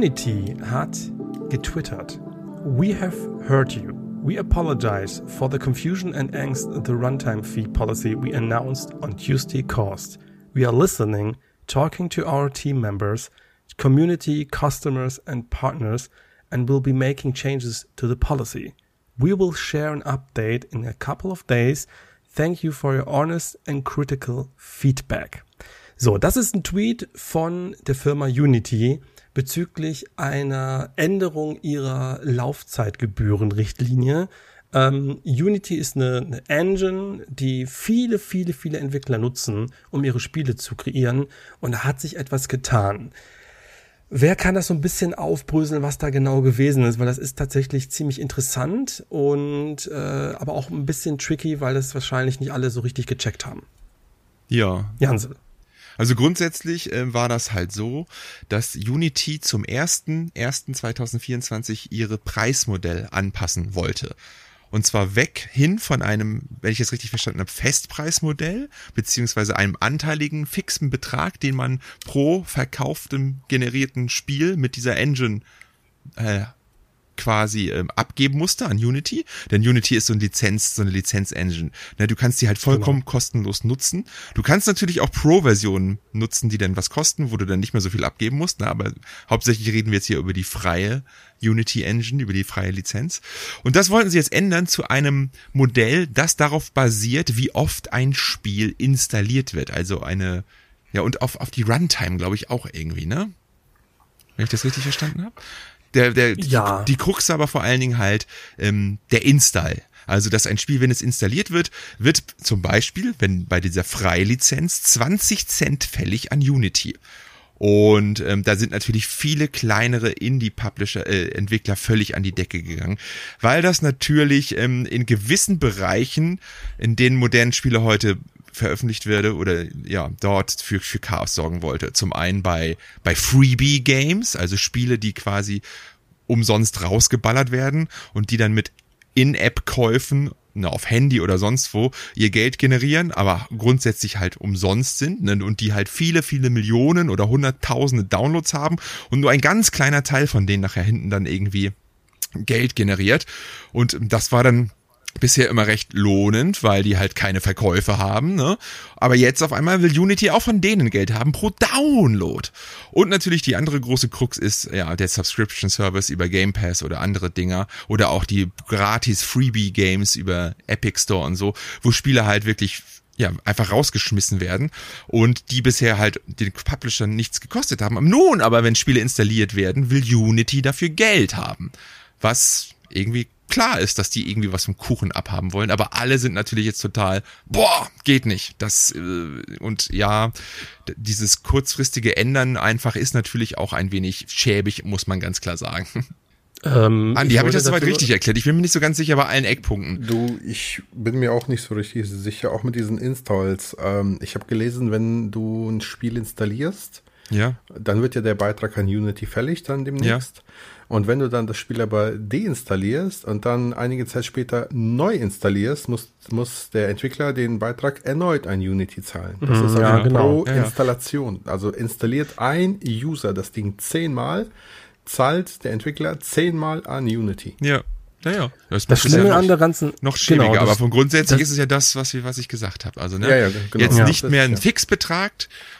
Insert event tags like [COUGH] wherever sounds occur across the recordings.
Unity hat getwittert. We have heard you. We apologize for the confusion and angst the runtime fee policy we announced on Tuesday caused. We are listening, talking to our team members, community, customers, and partners, and will be making changes to the policy. We will share an update in a couple of days. Thank you for your honest and critical feedback. So, das ist ein Tweet von der Firma Unity bezüglich einer Änderung ihrer Laufzeitgebührenrichtlinie. Ähm, Unity ist eine, eine Engine, die viele, viele, viele Entwickler nutzen, um ihre Spiele zu kreieren. Und da hat sich etwas getan. Wer kann das so ein bisschen aufbröseln, was da genau gewesen ist? Weil das ist tatsächlich ziemlich interessant und äh, aber auch ein bisschen tricky, weil das wahrscheinlich nicht alle so richtig gecheckt haben. Ja. Jansel. Also grundsätzlich äh, war das halt so, dass Unity zum 1.1.2024 ihre Preismodell anpassen wollte. Und zwar weg hin von einem, wenn ich es richtig verstanden habe, Festpreismodell, beziehungsweise einem anteiligen fixen Betrag, den man pro verkauftem generierten Spiel mit dieser Engine äh, quasi ähm, abgeben musste an Unity, denn Unity ist so eine Lizenz, so eine Lizenz-Engine. Ne, du kannst die halt vollkommen genau. kostenlos nutzen. Du kannst natürlich auch Pro-Versionen nutzen, die dann was kosten, wo du dann nicht mehr so viel abgeben musst. Ne, aber hauptsächlich reden wir jetzt hier über die freie Unity Engine, über die freie Lizenz. Und das wollten sie jetzt ändern zu einem Modell, das darauf basiert, wie oft ein Spiel installiert wird. Also eine, ja, und auf, auf die Runtime, glaube ich, auch irgendwie, ne? Wenn ich das richtig verstanden habe? Der, der, ja. die, die Krux aber vor allen Dingen halt ähm, der Install. Also, dass ein Spiel, wenn es installiert wird, wird zum Beispiel, wenn bei dieser Freilizenz 20 Cent fällig an Unity. Und ähm, da sind natürlich viele kleinere Indie-Publisher, äh, Entwickler völlig an die Decke gegangen, weil das natürlich ähm, in gewissen Bereichen, in denen modernen Spiele heute veröffentlicht werde oder ja, dort für, für Chaos sorgen wollte. Zum einen bei, bei Freebie Games, also Spiele, die quasi umsonst rausgeballert werden und die dann mit In-App-Käufen auf Handy oder sonst wo ihr Geld generieren, aber grundsätzlich halt umsonst sind ne, und die halt viele, viele Millionen oder hunderttausende Downloads haben und nur ein ganz kleiner Teil von denen nachher hinten dann irgendwie Geld generiert. Und das war dann bisher immer recht lohnend, weil die halt keine Verkäufe haben, ne? Aber jetzt auf einmal will Unity auch von denen Geld haben pro Download. Und natürlich die andere große Krux ist ja der Subscription Service über Game Pass oder andere Dinger oder auch die gratis Freebie Games über Epic Store und so, wo Spiele halt wirklich ja, einfach rausgeschmissen werden und die bisher halt den Publishern nichts gekostet haben. Nun aber, wenn Spiele installiert werden, will Unity dafür Geld haben. Was irgendwie klar ist, dass die irgendwie was vom Kuchen abhaben wollen, aber alle sind natürlich jetzt total, boah, geht nicht. Das äh, und ja, dieses kurzfristige Ändern einfach ist natürlich auch ein wenig schäbig, muss man ganz klar sagen. Ähm, Andi, habe ich das soweit richtig erklärt? Ich bin mir nicht so ganz sicher bei allen Eckpunkten. Du, ich bin mir auch nicht so richtig sicher, auch mit diesen Installs. Ähm, ich habe gelesen, wenn du ein Spiel installierst, ja. dann wird ja der Beitrag an Unity fällig dann demnächst. Ja. Und wenn du dann das Spiel aber deinstallierst und dann einige Zeit später neu installierst, muss, muss der Entwickler den Beitrag erneut an Unity zahlen. Das mhm, ist also ja, genau. pro ja, Installation. Also installiert ein User das Ding zehnmal, zahlt der Entwickler zehnmal an Unity. Ja. Naja, das, das Schlimme ja an der ganzen noch schwieriger, genau, aber von grundsätzlich ist es ja das, was, was ich gesagt habe. Also ne, ja, ja, genau. jetzt nicht mehr ein Fixbetrag,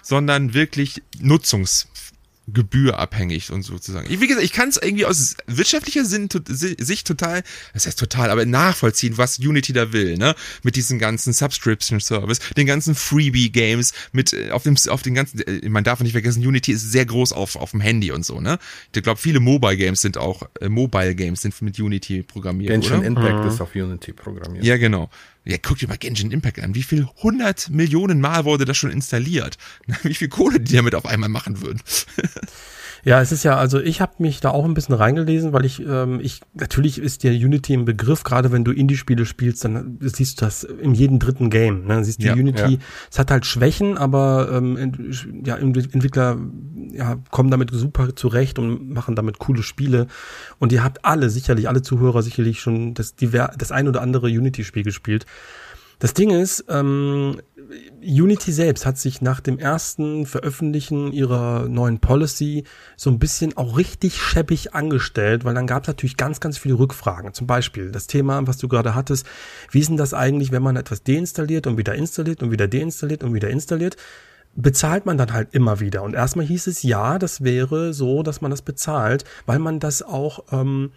sondern wirklich Nutzungs gebührabhängig und sozusagen. Wie gesagt, ich kann es irgendwie aus wirtschaftlicher Sinn, Sicht total, das heißt total, aber nachvollziehen, was Unity da will, ne? Mit diesen ganzen Subscription Service, den ganzen Freebie Games, mit äh, auf dem auf den ganzen, äh, man darf nicht vergessen, Unity ist sehr groß auf auf dem Handy und so, ne? Ich glaube, viele Mobile Games sind auch äh, Mobile Games sind mit Unity programmiert, Genshin oder? Impact mhm. ist auf Unity programmiert. Ja, genau. Ja, guck dir mal Genshin Impact an. Wie viel hundert Millionen Mal wurde das schon installiert? [LAUGHS] Wie viel Kohle die damit auf einmal machen würden? [LAUGHS] Ja, es ist ja, also ich habe mich da auch ein bisschen reingelesen, weil ich, ähm, ich, natürlich ist der Unity im Begriff, gerade wenn du Indie-Spiele spielst, dann siehst du das in jedem dritten Game. Ne? Siehst du ja, Unity, ja. es hat halt Schwächen, aber ähm, ja, Entwickler ja, kommen damit super zurecht und machen damit coole Spiele. Und ihr habt alle, sicherlich, alle Zuhörer sicherlich schon das, das ein oder andere Unity-Spiel gespielt. Das Ding ist, ähm, Unity selbst hat sich nach dem ersten Veröffentlichen ihrer neuen Policy so ein bisschen auch richtig scheppig angestellt, weil dann gab es natürlich ganz, ganz viele Rückfragen. Zum Beispiel das Thema, was du gerade hattest, wie ist denn das eigentlich, wenn man etwas deinstalliert und wieder installiert und wieder deinstalliert und wieder installiert? bezahlt man dann halt immer wieder. Und erstmal hieß es, ja, das wäre so, dass man das bezahlt, weil man das auch, ähm,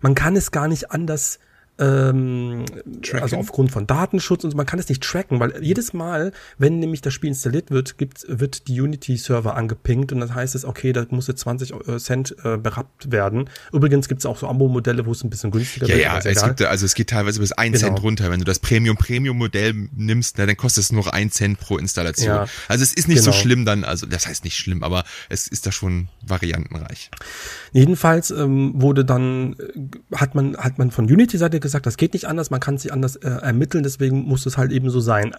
man kann es gar nicht anders ähm, also aufgrund von Datenschutz und so, man kann es nicht tracken, weil jedes Mal, wenn nämlich das Spiel installiert wird, gibt, wird die Unity-Server angepinkt und dann heißt es, okay, da muss jetzt 20 äh, Cent äh, berappt werden. Übrigens gibt es auch so Abo-Modelle, wo es ein bisschen günstiger ja, wird. Ja, es gibt, also es geht teilweise bis 1 genau. Cent runter. Wenn du das Premium-Premium-Modell nimmst, na, dann kostet es nur 1 Cent pro Installation. Ja, also es ist nicht genau. so schlimm dann, also das heißt nicht schlimm, aber es ist da schon variantenreich. Jedenfalls ähm, wurde dann, äh, hat man, hat man von Unity-Seite gesagt, das geht nicht anders, man kann es nicht anders äh, ermitteln, deswegen muss es halt eben so sein.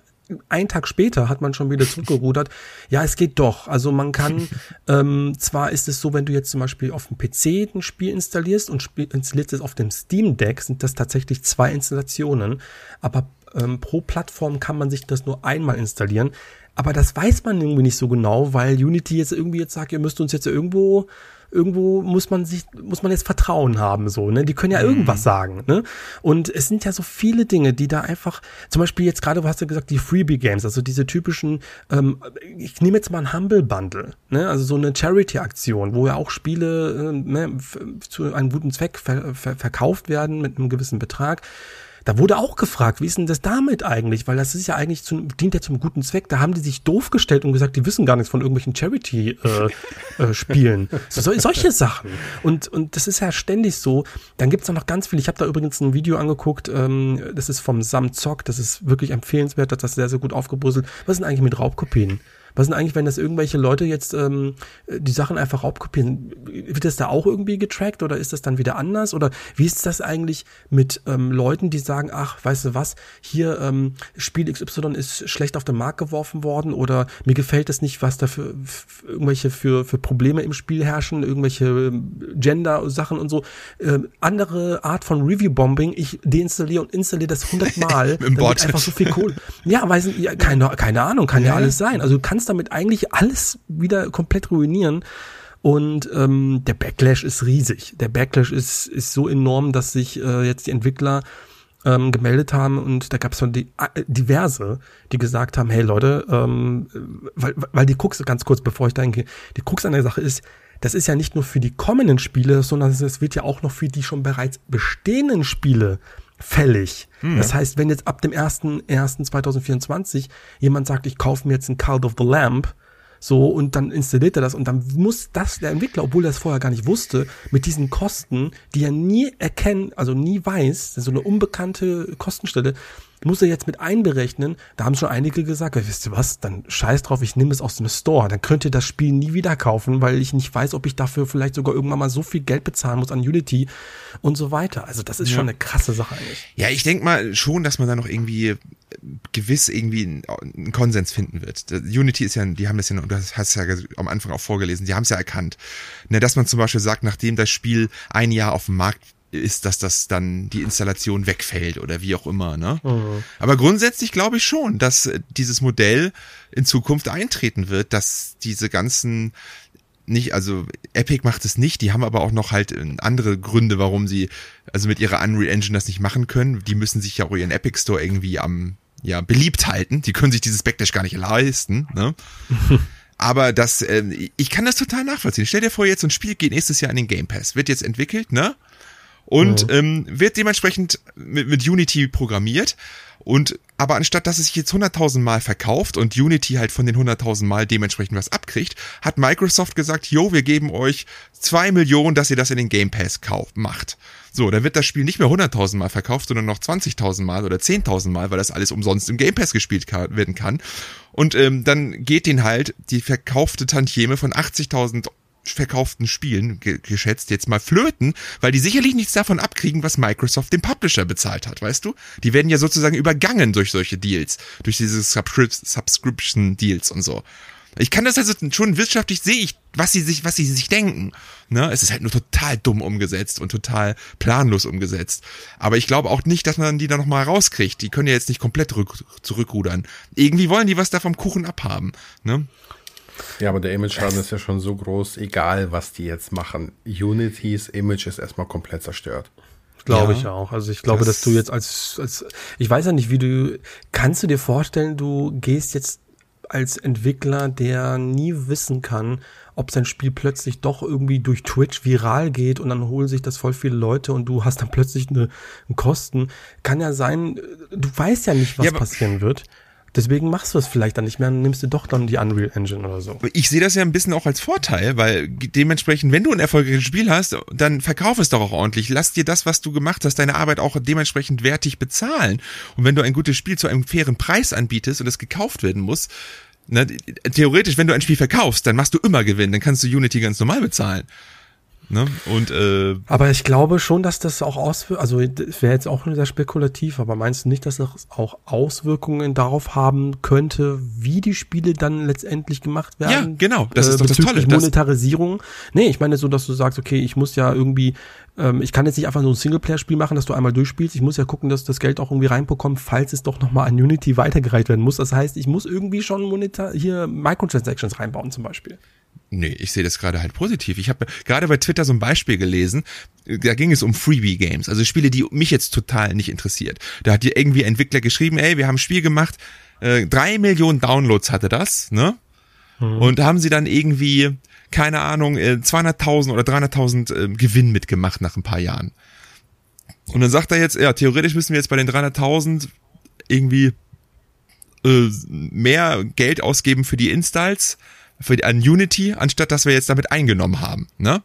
Ein Tag später hat man schon wieder zurückgerudert. [LAUGHS] Ja, es geht doch. Also man kann, ähm, zwar ist es so, wenn du jetzt zum Beispiel auf dem PC ein Spiel installierst und spiel, installierst es auf dem Steam Deck, sind das tatsächlich zwei Installationen. Aber ähm, pro Plattform kann man sich das nur einmal installieren. Aber das weiß man irgendwie nicht so genau, weil Unity jetzt irgendwie jetzt sagt, ihr müsst uns jetzt irgendwo irgendwo muss man sich, muss man jetzt Vertrauen haben, so, ne? Die können ja mhm. irgendwas sagen, ne? Und es sind ja so viele Dinge, die da einfach, zum Beispiel jetzt gerade, hast du gesagt, die Freebie Games, also diese typischen, ähm, ich nehme jetzt mal ein Humble Bundle, ne? Also so eine Charity-Aktion, wo ja auch Spiele äh, ne, zu einem guten Zweck ver ver verkauft werden mit einem gewissen Betrag. Da wurde auch gefragt, wie ist denn das damit eigentlich? Weil das ist ja eigentlich zum, dient ja zum guten Zweck. Da haben die sich doof gestellt und gesagt, die wissen gar nichts von irgendwelchen Charity-Spielen. Äh, [LAUGHS] äh, so, solche Sachen. Und, und das ist ja ständig so. Dann gibt's noch ganz viel. Ich habe da übrigens ein Video angeguckt, ähm, das ist vom Sam Zock, das ist wirklich empfehlenswert, das ist sehr, sehr gut aufgebrüsselt. Was sind eigentlich mit Raubkopien? Was ist denn eigentlich, wenn das irgendwelche Leute jetzt ähm, die Sachen einfach raubkopieren? Wird das da auch irgendwie getrackt oder ist das dann wieder anders? Oder wie ist das eigentlich mit ähm, Leuten, die sagen, ach, weißt du was, hier ähm, Spiel XY ist schlecht auf den Markt geworfen worden oder mir gefällt es nicht, was da für, für irgendwelche für, für Probleme im Spiel herrschen, irgendwelche ähm, Gender-Sachen und so. Ähm, andere Art von Review-Bombing, ich deinstalliere und installiere das hundertmal. [LAUGHS] Im Bot. einfach so viel Kohle. Ja, weiß ja, keine, keine Ahnung, kann ja, ja alles sein. Also du kannst kannst damit eigentlich alles wieder komplett ruinieren. Und ähm, der Backlash ist riesig. Der Backlash ist, ist so enorm, dass sich äh, jetzt die Entwickler ähm, gemeldet haben und da gab es schon die, äh, diverse, die gesagt haben, hey Leute, ähm, weil, weil die Krux, ganz kurz bevor ich da hingehe, die Krux an der Sache ist, das ist ja nicht nur für die kommenden Spiele, sondern es wird ja auch noch für die schon bereits bestehenden Spiele fällig. Mhm. Das heißt, wenn jetzt ab dem 1.1.2024 jemand sagt, ich kaufe mir jetzt ein Cult of the Lamp, so, und dann installiert er das und dann muss das der Entwickler, obwohl er es vorher gar nicht wusste, mit diesen Kosten, die er nie erkennt, also nie weiß, so eine unbekannte Kostenstelle, muss er jetzt mit einberechnen. Da haben schon einige gesagt, wisst ihr was, dann scheiß drauf, ich nehme es aus dem Store. Dann könnt ihr das Spiel nie wieder kaufen, weil ich nicht weiß, ob ich dafür vielleicht sogar irgendwann mal so viel Geld bezahlen muss an Unity und so weiter. Also das ist ja. schon eine krasse Sache eigentlich. Ja, ich denke mal schon, dass man da noch irgendwie gewiss irgendwie einen Konsens finden wird. Unity ist ja, die haben das ja, du hast ja am Anfang auch vorgelesen, die haben es ja erkannt. Ne, dass man zum Beispiel sagt, nachdem das Spiel ein Jahr auf dem Markt ist, dass das dann die Installation wegfällt oder wie auch immer. Ne? Mhm. Aber grundsätzlich glaube ich schon, dass dieses Modell in Zukunft eintreten wird, dass diese ganzen nicht, also Epic macht es nicht, die haben aber auch noch halt andere Gründe, warum sie also mit ihrer Unreal Engine das nicht machen können. Die müssen sich ja auch ihren Epic Store irgendwie am ja beliebt halten. Die können sich dieses Backdash gar nicht leisten. Ne? [LAUGHS] Aber das, äh, ich kann das total nachvollziehen. Stell dir vor, jetzt so ein Spiel geht nächstes Jahr in den Game Pass, wird jetzt entwickelt, ne? Und mhm. ähm, wird dementsprechend mit, mit Unity programmiert. Und aber anstatt dass es sich jetzt 100.000 Mal verkauft und Unity halt von den 100.000 Mal dementsprechend was abkriegt, hat Microsoft gesagt, jo, wir geben euch zwei Millionen, dass ihr das in den Game Pass kauft, macht. So, dann wird das Spiel nicht mehr 100.000 Mal verkauft, sondern noch 20.000 Mal oder 10.000 Mal, weil das alles umsonst im Game Pass gespielt kann, werden kann. Und ähm, dann geht den halt die verkaufte Tantieme von 80.000 verkauften Spielen ge geschätzt jetzt mal flöten, weil die sicherlich nichts davon abkriegen, was Microsoft dem Publisher bezahlt hat, weißt du? Die werden ja sozusagen übergangen durch solche Deals, durch diese Subscri Subscription Deals und so. Ich kann das also schon wirtschaftlich sehe ich was sie sich, was sie sich denken. Ne? Es ist halt nur total dumm umgesetzt und total planlos umgesetzt. Aber ich glaube auch nicht, dass man die da nochmal rauskriegt. Die können ja jetzt nicht komplett rück, zurückrudern. Irgendwie wollen die was da vom Kuchen abhaben. Ne? Ja, aber der Image-Schaden ist ja schon so groß, egal was die jetzt machen. Unitys Image ist erstmal komplett zerstört. Glaube ja, ich auch. Also ich glaube, das dass du jetzt als, als, ich weiß ja nicht, wie du, kannst du dir vorstellen, du gehst jetzt als Entwickler, der nie wissen kann, ob sein Spiel plötzlich doch irgendwie durch Twitch viral geht und dann holen sich das voll viele Leute und du hast dann plötzlich eine, eine Kosten. Kann ja sein, du weißt ja nicht, was ja, passieren wird. Deswegen machst du es vielleicht dann nicht mehr, dann nimmst du doch dann die Unreal Engine oder so. Ich sehe das ja ein bisschen auch als Vorteil, weil dementsprechend, wenn du ein erfolgreiches Spiel hast, dann verkauf es doch auch ordentlich. Lass dir das, was du gemacht hast, deine Arbeit auch dementsprechend wertig bezahlen. Und wenn du ein gutes Spiel zu einem fairen Preis anbietest und es gekauft werden muss, na, theoretisch, wenn du ein Spiel verkaufst, dann machst du immer Gewinn, dann kannst du Unity ganz normal bezahlen. Ne? Und, äh, aber ich glaube schon, dass das auch Auswirkungen, also das wäre jetzt auch sehr spekulativ, aber meinst du nicht, dass das auch Auswirkungen darauf haben könnte, wie die Spiele dann letztendlich gemacht werden? Ja, genau, das ist äh, doch das Tolle. Monetarisierung. Nee, ich meine so, dass du sagst, okay, ich muss ja irgendwie, ähm, ich kann jetzt nicht einfach nur ein Singleplayer-Spiel machen, dass du einmal durchspielst. Ich muss ja gucken, dass das Geld auch irgendwie reinbekommt, falls es doch nochmal an Unity weitergereicht werden muss. Das heißt, ich muss irgendwie schon monetar hier Microtransactions reinbauen zum Beispiel. Nee, ich sehe das gerade halt positiv. Ich habe gerade bei Twitter so ein Beispiel gelesen, da ging es um Freebie-Games, also Spiele, die mich jetzt total nicht interessiert. Da hat dir irgendwie Entwickler geschrieben, ey, wir haben ein Spiel gemacht, äh, drei Millionen Downloads hatte das, ne? Mhm. Und haben sie dann irgendwie, keine Ahnung, 200.000 äh, oder 300.000 äh, Gewinn mitgemacht nach ein paar Jahren. Und dann sagt er jetzt, ja, theoretisch müssen wir jetzt bei den 300.000 irgendwie äh, mehr Geld ausgeben für die Installs, für, an Unity, anstatt dass wir jetzt damit eingenommen haben, ne?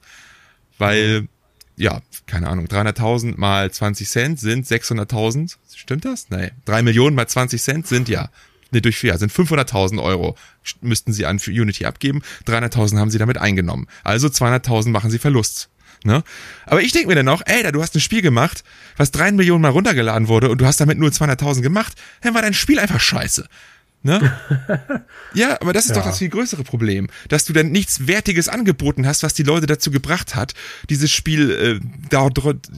Weil, ja, keine Ahnung, 300.000 mal 20 Cent sind 600.000, stimmt das? Nee, 3 Millionen mal 20 Cent sind ja, ne, durch vier, sind 500.000 Euro müssten sie an für Unity abgeben, 300.000 haben sie damit eingenommen. Also 200.000 machen sie Verlust. Ne? Aber ich denke mir dann auch, ey, da du hast ein Spiel gemacht, was 3 Millionen mal runtergeladen wurde und du hast damit nur 200.000 gemacht, dann war dein Spiel einfach scheiße. Ne? [LAUGHS] ja, aber das ist ja. doch das viel größere Problem, dass du dann nichts Wertiges angeboten hast, was die Leute dazu gebracht hat, dieses Spiel äh, da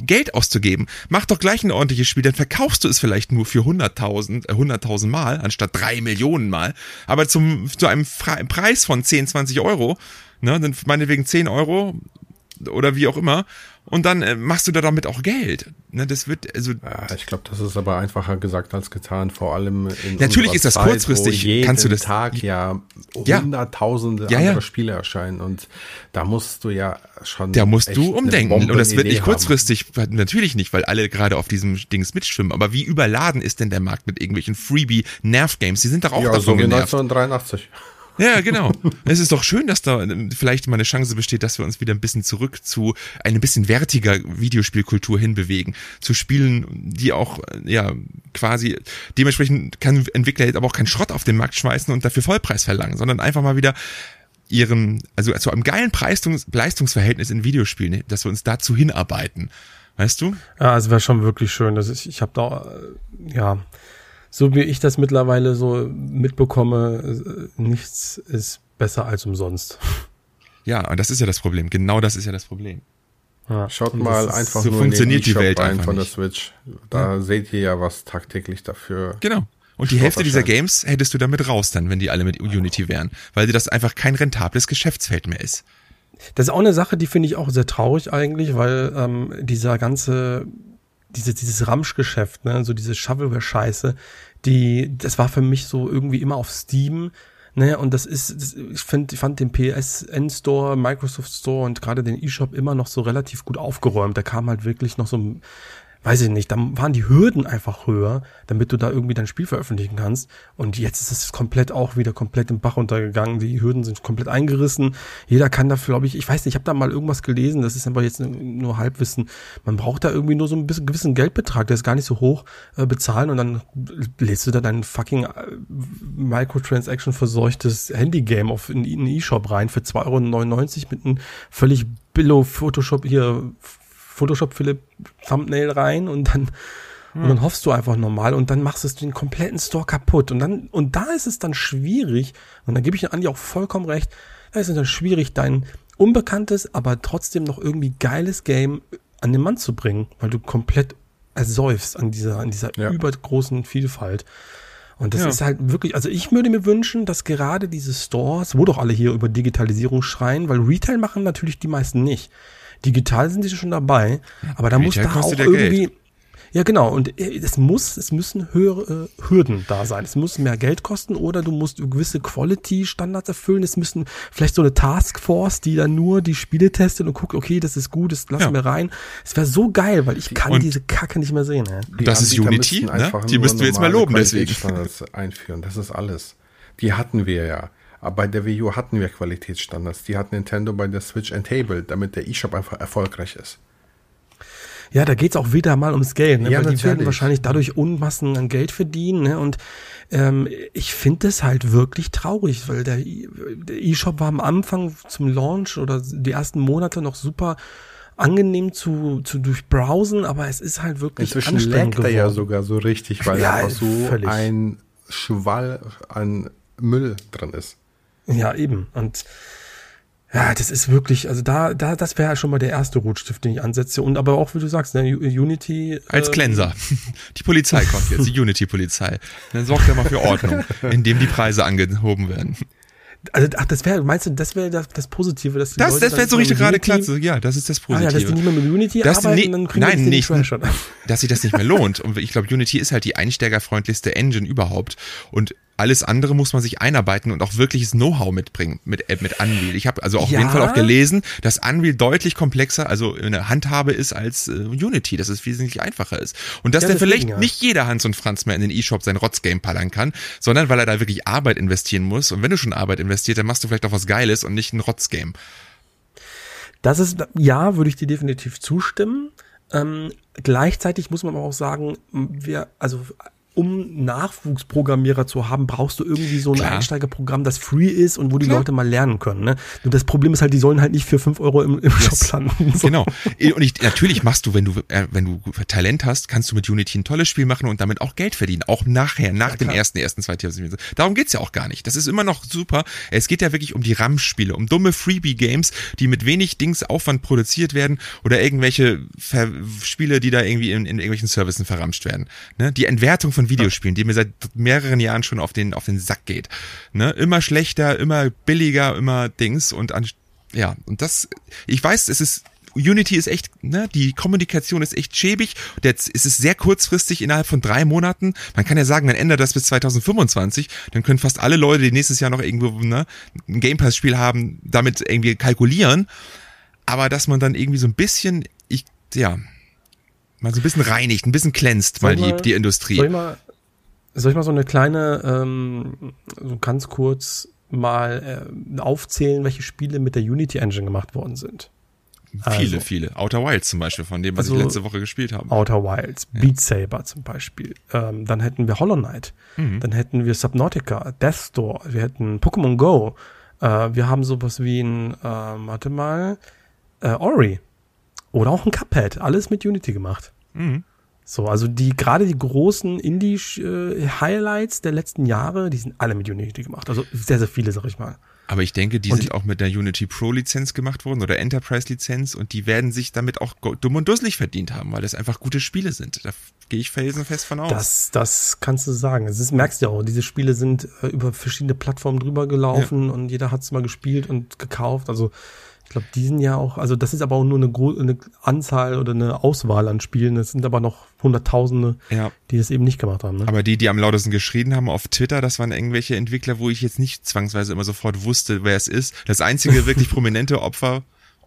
Geld auszugeben. Mach doch gleich ein ordentliches Spiel, dann verkaufst du es vielleicht nur für 100.000 äh, 100.000 Mal anstatt drei Millionen Mal, aber zum zu einem Fre Preis von 10, 20 Euro, ne, dann meinetwegen 10 Euro oder wie auch immer und dann äh, machst du da damit auch Geld. Ne, das wird also. Ja, ich glaube, das ist aber einfacher gesagt als getan. Vor allem in natürlich ist das Zeit, kurzfristig. jeden kannst du das Tag ja hunderttausende ja, andere ja. Spiele erscheinen und da musst du ja schon. Da musst du umdenken und das wird nicht kurzfristig. Haben. Natürlich nicht, weil alle gerade auf diesem Dings mitschwimmen. Aber wie überladen ist denn der Markt mit irgendwelchen Freebie Nerv Games? Die sind doch auch ja, davon so wie genervt. 1983. Ja, genau. [LAUGHS] es ist doch schön, dass da ähm, vielleicht mal eine Chance besteht, dass wir uns wieder ein bisschen zurück zu eine bisschen wertiger Videospielkultur hinbewegen. Zu Spielen, die auch, äh, ja, quasi, dementsprechend kann Entwickler jetzt aber auch keinen Schrott auf den Markt schmeißen und dafür Vollpreis verlangen, sondern einfach mal wieder ihren, also zu einem geilen Preistungs Leistungsverhältnis in Videospielen, dass wir uns dazu hinarbeiten. Weißt du? Ja, es wäre schon wirklich schön. Dass ich, ich habe da, äh, ja, so wie ich das mittlerweile so mitbekomme, nichts ist besser als umsonst. Ja, und das ist ja das Problem. Genau das ist ja das Problem. Ja, Schaut mal einfach so nur funktioniert in den die Welt rein von der Switch. Da ja. seht ihr ja, was tagtäglich dafür. Genau. Und die Hälfte dieser Games hättest du damit raus dann, wenn die alle mit Unity wären, weil das einfach kein rentables Geschäftsfeld mehr ist. Das ist auch eine Sache, die finde ich auch sehr traurig eigentlich, weil ähm, dieser ganze diese, dieses Ramschgeschäft, ne, so diese Shovelware-Scheiße, die, das war für mich so irgendwie immer auf Steam, ne, und das ist, das, ich finde, ich fand den PSN Store, Microsoft Store und gerade den eShop immer noch so relativ gut aufgeräumt. Da kam halt wirklich noch so weiß ich nicht, da waren die Hürden einfach höher, damit du da irgendwie dein Spiel veröffentlichen kannst. Und jetzt ist es komplett auch wieder komplett im Bach untergegangen. Die Hürden sind komplett eingerissen. Jeder kann da, glaube ich, ich weiß nicht, ich habe da mal irgendwas gelesen, das ist aber jetzt nur Halbwissen. Man braucht da irgendwie nur so ein bisschen gewissen Geldbetrag, der ist gar nicht so hoch, äh, bezahlen und dann lädst du da dein fucking äh, Microtransaction verseuchtes Handygame auf in, in E-Shop rein für 2,99 Euro mit einem völlig Billo Photoshop hier Photoshop Philipp Thumbnail rein und dann hm. und dann hoffst du einfach normal und dann machst du den kompletten Store kaputt und dann und da ist es dann schwierig und da gebe ich Andi auch vollkommen recht, Es ist dann schwierig, dein unbekanntes, aber trotzdem noch irgendwie geiles Game an den Mann zu bringen, weil du komplett ersäufst an dieser, an dieser ja. übergroßen Vielfalt. Und das ja. ist halt wirklich, also ich würde mir wünschen, dass gerade diese Stores, wo doch alle hier über Digitalisierung schreien, weil Retail machen natürlich die meisten nicht. Digital sind sie schon dabei, aber da Retail muss da auch irgendwie, Geld. Ja, genau. Und äh, es muss, es müssen höhere äh, Hürden da sein. Es muss mehr Geld kosten oder du musst gewisse Quality-Standards erfüllen. Es müssen vielleicht so eine Taskforce, die dann nur die Spiele testet und guckt, okay, das ist gut, das lassen ja. wir rein. Es wäre so geil, weil ich kann und diese Kacke nicht mehr sehen. Die das ist Unity, ne? Die müssten wir jetzt mal loben, deswegen. einführen. Das ist alles. Die hatten wir ja. Aber bei der Wii U hatten wir Qualitätsstandards. Die hat Nintendo bei der Switch enabled, damit der eShop einfach erfolgreich ist. Ja, da geht's auch wieder mal ums Geld, ne? Ja, weil natürlich. die werden wahrscheinlich dadurch Unmassen an Geld verdienen. Ne? Und ähm, ich finde es halt wirklich traurig, weil der E-Shop war am Anfang zum Launch oder die ersten Monate noch super angenehm zu, zu durchbrowsen, aber es ist halt wirklich Inzwischen anstrengend leckt er ja sogar so richtig, weil ja, einfach so völlig. ein Schwall an Müll drin ist. Ja, eben. Und ja, das ist wirklich, also da, da, das wäre ja schon mal der erste Rotstift, den ich ansetze. Und aber auch, wie du sagst, ne, Unity. Als äh, Cleanser. [LAUGHS] Die Polizei kommt jetzt, die Unity-Polizei. Dann sorgt er mal für Ordnung, [LAUGHS] indem die Preise angehoben werden. Also, ach, das wäre, meinst du, das wäre das, das Positive, dass die Das, Leute das wäre so richtig gerade klasse. Ja, das ist das Positive. Ah, ja, dass die nicht mehr mit Unity dass arbeiten, die, dann kriegen nein, nicht, [LAUGHS] dass sich das nicht mehr lohnt. Und ich glaube, Unity ist halt die einsteigerfreundlichste Engine überhaupt. Und alles andere muss man sich einarbeiten und auch wirkliches Know-how mitbringen mit, äh, mit Unreal. Ich habe also auf ja. jeden Fall auch gelesen, dass Unreal deutlich komplexer, also eine Handhabe ist als äh, Unity, dass es wesentlich einfacher ist. Und dass ja, der vielleicht ja. nicht jeder Hans und Franz mehr in den E-Shop sein Rotzgame pallern kann, sondern weil er da wirklich Arbeit investieren muss. Und wenn du schon Arbeit investiert, dann machst du vielleicht auch was Geiles und nicht ein Rotzgame. Das ist, ja, würde ich dir definitiv zustimmen. Ähm, gleichzeitig muss man aber auch sagen, wir, also um Nachwuchsprogrammierer zu haben, brauchst du irgendwie so ein Klar. Einsteigerprogramm, das free ist und wo die Klar. Leute mal lernen können. Ne? Nur das Problem ist halt, die sollen halt nicht für fünf Euro im, im yes. Shop landen. So. Genau. Und ich, natürlich machst du, wenn du, äh, wenn du Talent hast, kannst du mit Unity ein tolles Spiel machen und damit auch Geld verdienen. Auch nachher, nach ja, dem ersten, ersten, zweiten. Darum geht's ja auch gar nicht. Das ist immer noch super. Es geht ja wirklich um die RAM-Spiele, um dumme Freebie-Games, die mit wenig Dings Aufwand produziert werden oder irgendwelche Ver Spiele, die da irgendwie in, in irgendwelchen Services verramscht werden. Ne? Die Entwertung von von Videospielen, die mir seit mehreren Jahren schon auf den, auf den Sack geht. Ne? Immer schlechter, immer billiger, immer Dings und an, ja, und das, ich weiß, es ist Unity ist echt, ne, die Kommunikation ist echt schäbig. Jetzt ist es sehr kurzfristig innerhalb von drei Monaten. Man kann ja sagen, man ändert das bis 2025. Dann können fast alle Leute, die nächstes Jahr noch irgendwo ne, ein Game Pass Spiel haben, damit irgendwie kalkulieren. Aber dass man dann irgendwie so ein bisschen, ich, ja, mal so ein bisschen reinigt, ein bisschen glänzt mal, mal die, die Industrie. Soll ich mal, soll ich mal so eine kleine, ähm, so ganz kurz mal äh, aufzählen, welche Spiele mit der Unity Engine gemacht worden sind? Viele, also, viele. Outer Wilds zum Beispiel, von dem, was also, ich letzte Woche gespielt habe. Outer Wilds, ja. Beat Saber zum Beispiel. Ähm, dann hätten wir Hollow Knight. Mhm. Dann hätten wir Subnautica, Death Store. Wir hätten Pokémon Go. Äh, wir haben sowas wie ein, äh, warte mal, äh, Ori. Oder auch ein Cuphead. Alles mit Unity gemacht. Mhm. So, also die, gerade die großen Indie-Highlights der letzten Jahre, die sind alle mit Unity gemacht. Also sehr, sehr viele, sag ich mal. Aber ich denke, die und sind auch mit der Unity Pro Lizenz gemacht worden oder Enterprise Lizenz und die werden sich damit auch dumm und dusselig verdient haben, weil das einfach gute Spiele sind. Da gehe ich felsenfest von aus. Das, das kannst du sagen. Das ist, merkst du ja auch. Diese Spiele sind äh, über verschiedene Plattformen drüber gelaufen ja. und jeder hat es mal gespielt und gekauft. Also glaube, die sind ja auch, also das ist aber auch nur eine, eine, Anzahl oder eine Auswahl an Spielen. Es sind aber noch Hunderttausende, ja. die das eben nicht gemacht haben. Ne? Aber die, die am lautesten geschrien haben auf Twitter, das waren irgendwelche Entwickler, wo ich jetzt nicht zwangsweise immer sofort wusste, wer es ist. Das einzige [LAUGHS] wirklich prominente Opfer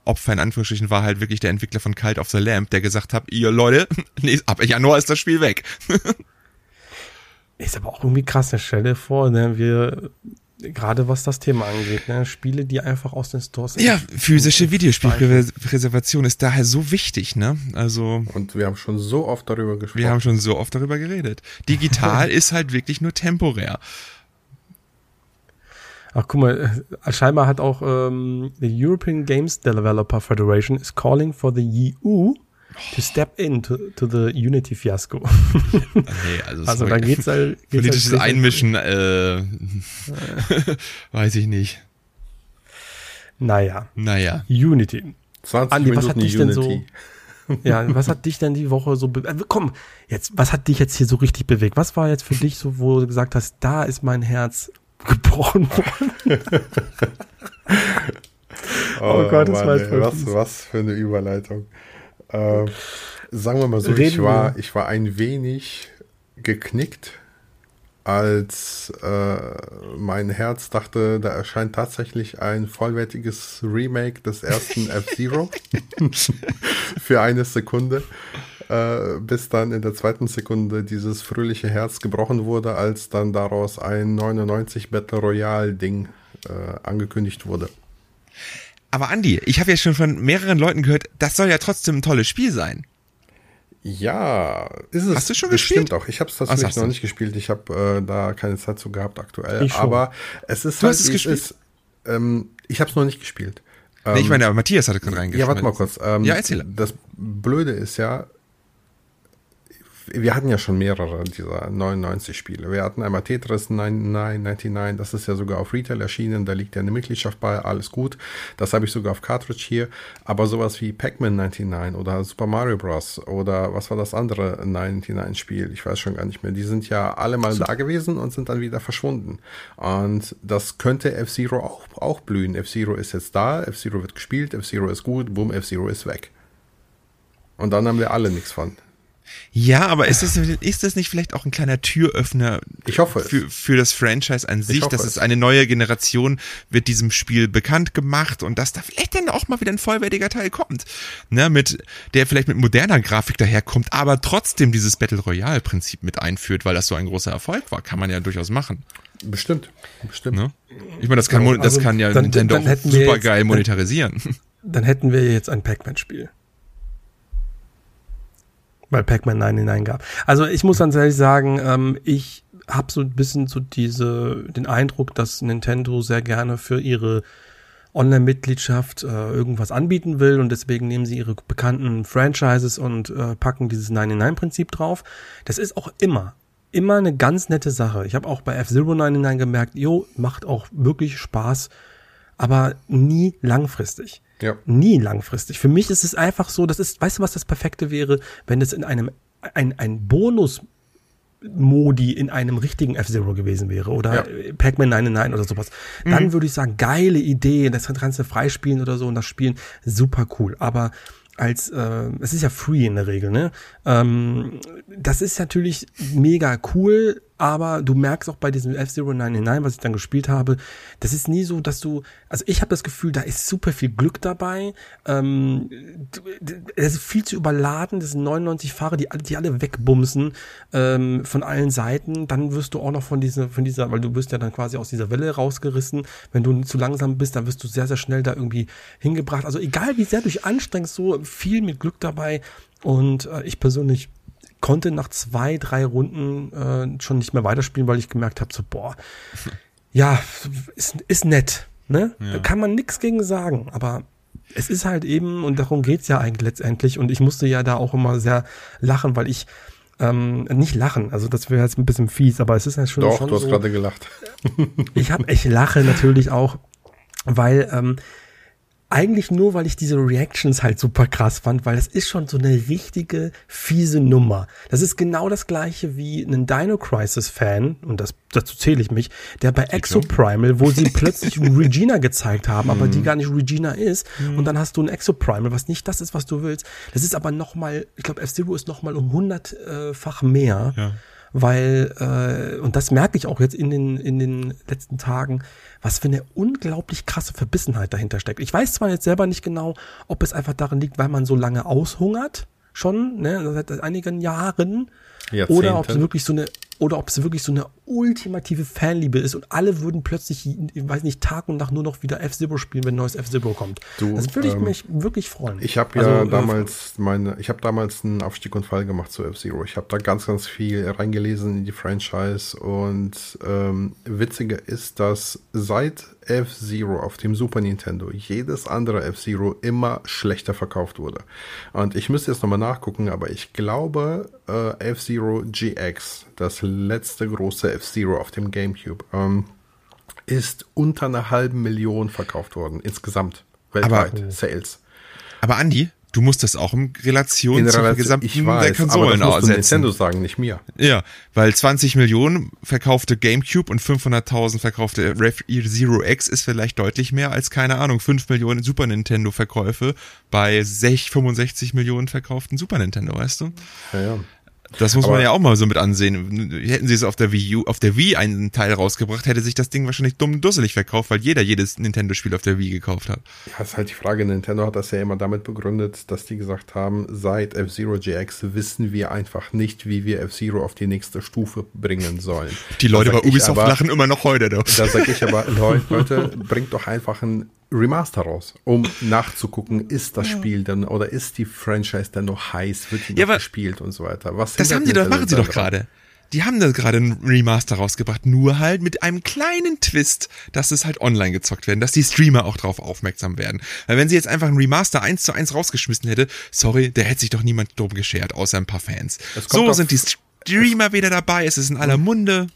Opfer in Anführungsstrichen war halt wirklich der Entwickler von Cult of the Lamp, der gesagt hat, ihr Leute, [LAUGHS] nee, ab Januar ist das Spiel weg. [LAUGHS] ist aber auch irgendwie krass, eine Stelle vor, ne? Wir gerade was das Thema angeht, ne? Spiele, die einfach aus den Stores. Ja, physische Videospielpräservation ist daher so wichtig, ne? Also. Und wir haben schon so oft darüber gesprochen. Wir haben schon so oft darüber geredet. Digital [LAUGHS] ist halt wirklich nur temporär. Ach, guck mal, äh, scheinbar hat auch ähm, the European Games Developer Federation is calling for the EU to step into to the Unity Fiasco. nee, also, also da geht's halt. Geht's politisches halt Einmischen, äh, [LAUGHS] weiß ich nicht. Naja. Naja. Unity. 20 Andi, was Minuten hat dich Unity. denn so, [LAUGHS] ja, was hat dich denn die Woche so, be- äh, komm, jetzt, was hat dich jetzt hier so richtig bewegt? Was war jetzt für dich so, wo du gesagt hast, da ist mein Herz [LAUGHS] gebrochen worden? Oh Gott, das war jetzt voll was, was für eine Überleitung. Ähm, sagen wir mal so, Reden ich war, ich war ein wenig geknickt, als äh, mein Herz dachte, da erscheint tatsächlich ein vollwertiges Remake des ersten [LAUGHS] F-Zero für eine Sekunde. Äh, bis dann in der zweiten Sekunde dieses fröhliche Herz gebrochen wurde, als dann daraus ein 99 Battle Royale Ding äh, angekündigt wurde. Aber Andi, ich habe ja schon von mehreren Leuten gehört, das soll ja trotzdem ein tolles Spiel sein. Ja, ist es. Hast du schon bestimmt gespielt? auch. Ich habe es tatsächlich noch du? nicht gespielt. Ich habe äh, da keine Zeit zu gehabt aktuell. Aber es ist Du halt, hast es gespielt? ist. Ähm, ich habe es noch nicht gespielt. nee, ich Ähm, meine, aber Matthias hatte gerade reingeschrieben. ja, warte mal kurz. Ähm, Ja, erzähl. Das Blöde ist ja, wir hatten ja schon mehrere dieser 99 Spiele. Wir hatten einmal Tetris 99, 99, das ist ja sogar auf Retail erschienen, da liegt ja eine Mitgliedschaft bei, alles gut. Das habe ich sogar auf Cartridge hier. Aber sowas wie Pac-Man 99 oder Super Mario Bros. oder was war das andere 99-Spiel? Ich weiß schon gar nicht mehr. Die sind ja alle mal da gewesen und sind dann wieder verschwunden. Und das könnte F-Zero auch, auch blühen. F-Zero ist jetzt da, F-Zero wird gespielt, F-Zero ist gut, boom, F-Zero ist weg. Und dann haben wir alle nichts von. Ja, aber ist das, ist das nicht vielleicht auch ein kleiner Türöffner Ich hoffe es. für, für das Franchise an sich, dass es. eine neue Generation wird diesem Spiel bekannt gemacht und dass da vielleicht dann auch mal wieder ein vollwertiger Teil kommt, ne, mit der vielleicht mit moderner Grafik daherkommt, aber trotzdem dieses Battle Royale Prinzip mit einführt, weil das so ein großer Erfolg war, kann man ja durchaus machen, Bestimmt. Bestimmt. ne? Ich meine, das kann das Also, kann ja dann- Nintendo dann super geil dann- monetarisieren. Dann hätten wir jetzt ein Pac-Man-Spiel. Weil Pac-Man 99 gab. Also ich muss ganz ehrlich sagen, ähm, ich habe so ein bisschen so diese, den Eindruck, dass Nintendo sehr gerne für ihre Online-Mitgliedschaft äh, irgendwas anbieten will und deswegen nehmen sie ihre bekannten Franchises und äh, packen dieses 99-Prinzip drauf. Das ist auch immer, immer eine ganz nette Sache. Ich habe auch bei F-Zero 99 gemerkt, jo, macht auch wirklich Spaß, aber nie langfristig. Ja. Nie langfristig. Für mich ist es einfach so, das ist, weißt du, was das Perfekte wäre, wenn es in einem, ein, ein Bonus Modi in einem richtigen F-Zero gewesen wäre oder Ja. Pac-Man 99 oder sowas. Dann würde ich sagen, geile Idee, das kannst du freispielen oder so und das Spielen, super cool. Aber als, äh, es ist ja free in der Regel, ne? Ähm, das ist natürlich mega cool, aber du merkst auch bei diesem F-Zero 99, was ich dann gespielt habe, das ist nie so, dass du, also ich habe das Gefühl, da ist super viel Glück dabei. Ähm, es ist viel zu überladen, das sind 99 Fahrer, die, alle- die alle wegbumsen ähm, von allen Seiten. Dann wirst du auch noch von dieser, von dieser, weil du wirst ja dann quasi aus dieser Welle rausgerissen. Wenn du zu langsam bist, dann wirst du sehr, sehr schnell da irgendwie hingebracht. Also egal wie sehr du dich anstrengst, so viel mit Glück dabei. Und äh, ich persönlich konnte nach zwei, drei Runden äh, schon nicht mehr weiterspielen, weil ich gemerkt habe, so, boah, [LAUGHS] ja, ist, ist nett. Ne? Da kann man nichts gegen sagen, aber es ist halt eben, und darum geht's ja eigentlich letztendlich, und ich musste ja da auch immer sehr lachen, weil ich ähm, nicht lachen, also das wäre jetzt ein bisschen fies, aber es ist ja schon, Doch, schon du hast so, gerade gelacht. ich habe, ich lache natürlich auch, weil ähm, eigentlich nur, weil ich diese Reactions halt super krass fand, weil das ist schon so eine richtige fiese Nummer. Das ist genau das gleiche wie ein Dino Crisis Fan, und das, dazu zähle ich mich, der bei Exoprimal, wo sie [LAUGHS] plötzlich Regina gezeigt haben, aber die gar nicht Regina ist, und dann hast du ein Exoprimal, was nicht das ist, was du willst. Das ist aber nochmal, ich glaube, F-Zero ist nochmal um hundertfach mehr Ja. Weil äh, und das merke ich auch jetzt in den in den letzten Tagen, was für eine unglaublich krasse Verbissenheit dahinter steckt. Ich weiß zwar jetzt selber nicht genau, ob es einfach daran liegt, weil man so lange aushungert schon, ne, seit einigen Jahren, oder ob es wirklich so eine oder ob es wirklich so eine ultimative Fanliebe ist und alle würden plötzlich, ich weiß nicht, Tag und Nacht nur noch wieder F-Zero spielen, wenn neues F-Zero kommt. Du, das würde ich ähm, mich wirklich freuen. Ich habe Also, ja äh, damals meine, ich habe damals einen Aufstieg und Fall gemacht zu F-Zero. Ich habe da ganz, ganz viel reingelesen in die Franchise und ähm, witziger ist, dass seit F-Zero auf dem Super Nintendo jedes andere F-Zero immer schlechter verkauft wurde. Und ich müsste jetzt nochmal nachgucken, aber ich glaube äh, F-Zero GX, das letzte große F-Zero auf dem GameCube, ähm, ist unter einer halben Million verkauft worden, insgesamt, weltweit, Aber- Sales. Aber Andi, du musst das auch in Relation In zur Relation- gesamten ich weiß, der Konsolen aber das musst du setzen. Nintendo sagen, nicht mir. Ja, weil 20 Millionen verkaufte GameCube und 500.000 verkaufte Rev Zero X ist vielleicht deutlich mehr als, keine Ahnung, 5 Millionen Super Nintendo Verkäufe bei 6, 65 Millionen verkauften Super Nintendo, weißt du? Ja, ja. Das muss Aber- man ja auch mal so mit ansehen. Hätten sie es auf der Wii U, auf der Wii einen Teil rausgebracht, hätte sich das Ding wahrscheinlich dumm und dusselig verkauft, weil jeder jedes Nintendo-Spiel auf der Wii gekauft hat. Ja, ist halt die Frage. Nintendo hat das ja immer damit begründet, dass die gesagt haben, seit F-Zero GX wissen wir einfach nicht, wie wir F-Zero auf die nächste Stufe bringen sollen. Die Leute bei sag Ubisoft aber, lachen immer noch heute. Doch. Da sage ich aber, Leu- [LAUGHS] Leute, bringt doch einfach ein Remaster raus, um [LAUGHS] nachzugucken, ist das Spiel denn oder ist die Franchise denn noch heiß, wird die noch Ja, aber gespielt und so weiter. Was Das haben die doch, machen sie doch gerade. Die haben da gerade ein Remaster rausgebracht, nur halt mit einem kleinen Twist, dass es halt online gezockt werden, dass die Streamer auch drauf aufmerksam werden. Weil wenn sie jetzt einfach ein Remaster eins zu eins rausgeschmissen hätte, sorry, da hätte sich doch niemand drum geschert, außer ein paar Fans. So sind die Streamer wieder dabei, es ist in aller Munde.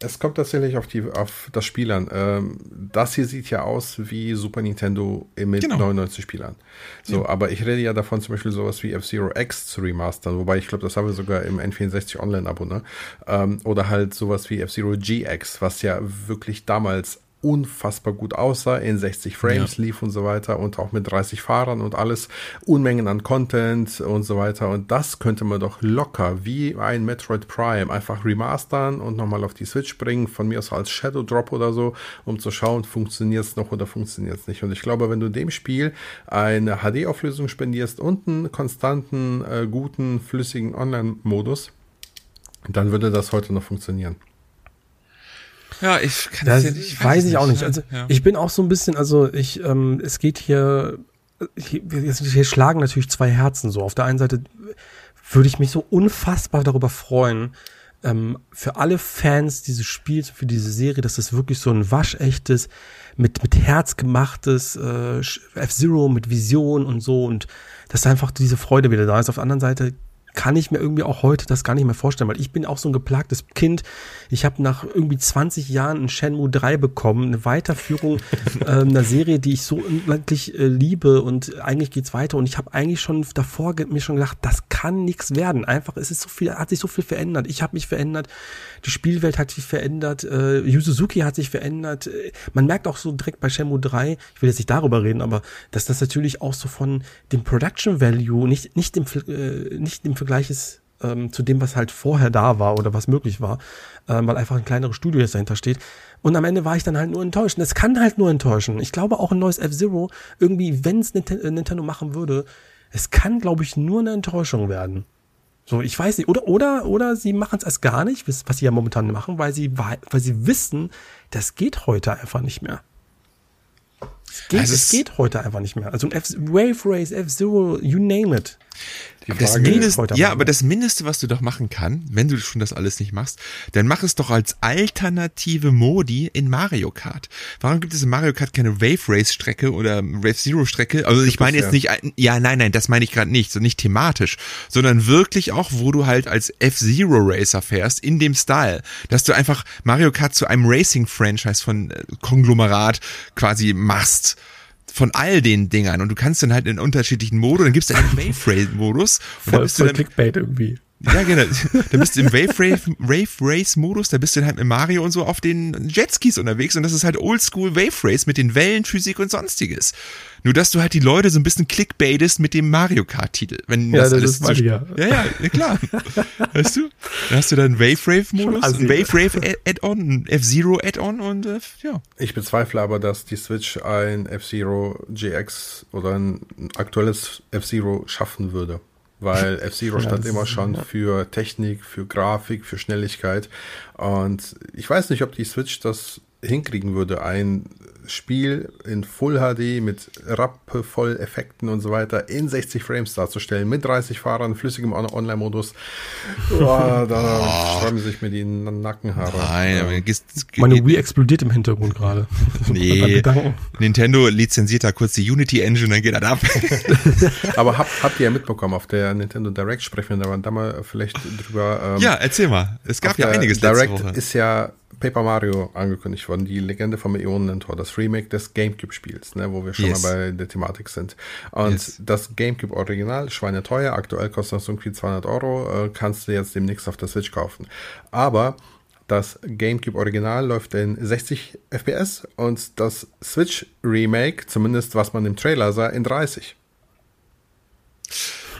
Es kommt tatsächlich auf, die, auf das Spiel an. Ähm, das hier sieht ja aus wie Super Nintendo mit Genau. 99 Spielern. So, aber ich rede ja davon, zum Beispiel sowas wie F-Zero X zu remastern, wobei ich glaube, das haben wir sogar im N64 Online-Abo, ne? Ähm, oder halt sowas wie F-Zero GX, was ja wirklich damals unfassbar gut aussah, in 60 Frames lief und so weiter und auch mit 30 Fahrern und alles, Unmengen an Content und so weiter und das könnte man doch locker wie ein Metroid Prime einfach remastern und nochmal auf die Switch bringen, von mir aus als Shadow Drop oder so, um zu schauen, funktioniert es noch oder funktioniert es nicht. Und ich glaube, wenn du dem Spiel eine HD-Auflösung spendierst und einen konstanten, äh, guten, flüssigen Online-Modus, dann würde das heute noch funktionieren. Ja, ich kann Das es ja nicht- weiß ich auch nicht. Also ja. ich bin auch so ein bisschen, also ich, ähm, es geht hier, hier, hier schlagen natürlich zwei Herzen so. Auf der einen Seite würde ich mich so unfassbar darüber freuen, ähm, für alle Fans dieses Spiels, für diese Serie, dass das wirklich so ein waschechtes, mit, mit Herz gemachtes äh, F-Zero mit Vision und so und dass einfach diese Freude wieder da ist. Auf der anderen Seite kann ich mir irgendwie auch heute das gar nicht mehr vorstellen, weil ich bin auch so ein geplagtes Kind. Ich habe nach irgendwie 20 Jahren ein Shenmue 3 bekommen, eine Weiterführung [LAUGHS] äh, einer Serie, die ich so unendlich äh, liebe und eigentlich geht's weiter und ich habe eigentlich schon davor mir schon gedacht, das kann nichts werden. Einfach, es ist so viel, hat sich so viel verändert. Ich habe mich verändert, die Spielwelt hat sich verändert, äh, Yu Suzuki hat sich verändert. Äh, Man merkt auch so direkt bei Shenmue 3, ich will jetzt nicht darüber reden, aber dass das natürlich auch so von dem Production Value nicht nicht dem äh, nicht dem Vergleich ist ähm, zu dem, was halt vorher da war oder was möglich war, ähm, weil einfach ein kleineres Studio jetzt dahinter steht. Und am Ende war ich dann halt nur enttäuscht. Es kann halt nur enttäuschen. Ich glaube auch ein neues F-Zero, irgendwie, wenn es Nintendo, Nintendo machen würde, es kann, glaube ich, nur eine Enttäuschung werden. So, ich weiß nicht. Oder, oder, oder sie machen es erst gar nicht, was sie ja momentan machen, weil sie, weil sie wissen, das geht heute einfach nicht mehr. Es geht, Also es- geht heute einfach nicht mehr. Also ein F Wave Race, F-Zero, you name it. Das heute ja, aber das Mindeste, was du doch machen kann, wenn du schon das alles nicht machst, dann mach es doch als alternative Modi in Mario Kart. Warum gibt es in Mario Kart keine Wave Race Strecke oder Wave Zero Strecke? Also ich meine jetzt nicht, ja, nein, nein, das meine ich gerade nicht, so nicht thematisch, sondern wirklich auch, wo du halt als F-Zero Racer fährst, in dem Style, dass du einfach Mario Kart zu einem Racing-Franchise von äh, Konglomerat quasi machst von all den Dingern und du kannst dann halt in unterschiedlichen Modi, dann gibst du einen Wave Race Modus und dann Voll, bist du voll dann, Clickbait irgendwie. ja genau, dann bist du im Wave Race, Wave Race Modus, da bist du dann halt mit Mario und so auf den Jetskis unterwegs und das ist halt Oldschool Wave Race mit den Wellen, Physik und sonstiges. Nur dass du halt die Leute so ein bisschen clickbaitest mit dem Mario Kart Titel, wenn Ja, das, das alles ist ja. ja, ja, klar. weißt du? Dann hast du dann Wave Rave Modus, assi. ein Wave Rave Add-on, ein F-Zero Add-on und äh, ja. Ich bezweifle aber, dass die Switch ein F-Zero GX oder ein aktuelles F-Zero schaffen würde. Weil [LAUGHS] F-Zero stand immer schon für Technik, für Grafik, für Schnelligkeit. Und ich weiß nicht, ob die Switch das hinkriegen würde, ein Spiel in Full HD mit rappevoll Effekten und so weiter in 60 Frames darzustellen, mit 30 Fahrern, flüssigem On- Online-Modus. Boah, da [LAUGHS] sträuben sich mir die Nackenhaare. Nein, aber gehst, Meine Wii explodiert im Hintergrund gerade. [LAUGHS] Nee. Nintendo lizenziert da kurz die Unity Engine, dann geht das ab. [LAUGHS] Aber habt, habt ihr ja mitbekommen, auf der Nintendo Direct sprechen wir da, da mal vielleicht drüber. ähm, ja, erzähl mal. Es gab ja einiges Direct letzte Woche. ist ja Paper Mario angekündigt worden, die Legende vom Ionentor, das Remake des GameCube-Spiels, ne, wo wir schon yes. mal bei der Thematik sind. Und yes. das GameCube-Original, schweineteuer, aktuell kostet das irgendwie 200 Euro, äh, kannst du jetzt demnächst auf der Switch kaufen. Aber das GameCube Original läuft in 60 FPS und das Switch Remake, zumindest was man im Trailer sah, in 30.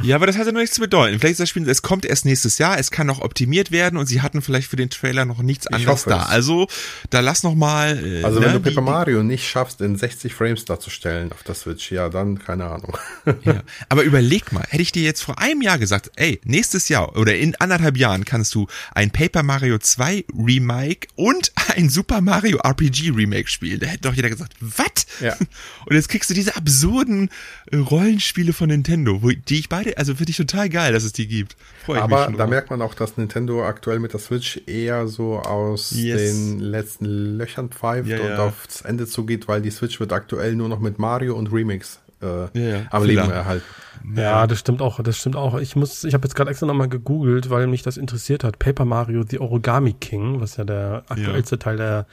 Ja, aber das hat ja noch nichts zu bedeuten. Vielleicht ist das Spiel, es kommt erst nächstes Jahr, es kann noch optimiert werden und sie hatten vielleicht für den Trailer noch nichts anderes da. Es. Also, da lass noch mal. Äh, also, ne, wenn du Paper Mario nicht schaffst, in 60 Frames darzustellen auf der Switch, ja, dann keine Ahnung. Ja, [LAUGHS] aber überleg mal, hätte ich dir jetzt vor einem Jahr gesagt, ey, nächstes Jahr oder in anderthalb Jahren kannst du ein Paper Mario 2 Remake und ein Super Mario RPG Remake spielen. Da hätte doch jeder gesagt, was? Ja. [LAUGHS] Und jetzt kriegst du diese absurden äh, Rollenspiele von Nintendo, wo, die ich beide beide, also finde ich total geil, dass es die gibt. Freu Aber da drauf. merkt man auch, dass Nintendo aktuell mit der Switch eher so aus yes. den letzten Löchern pfeift ja, und ja. aufs Ende zugeht, weil die Switch wird aktuell nur noch mit Mario und Remix äh, ja, ja. am Leben erhalten. Ja, das stimmt auch. Das stimmt auch. Ich muss, ich habe jetzt gerade extra nochmal gegoogelt, weil mich das interessiert hat. Paper Mario The Origami King, was ja der aktuellste ja. Teil der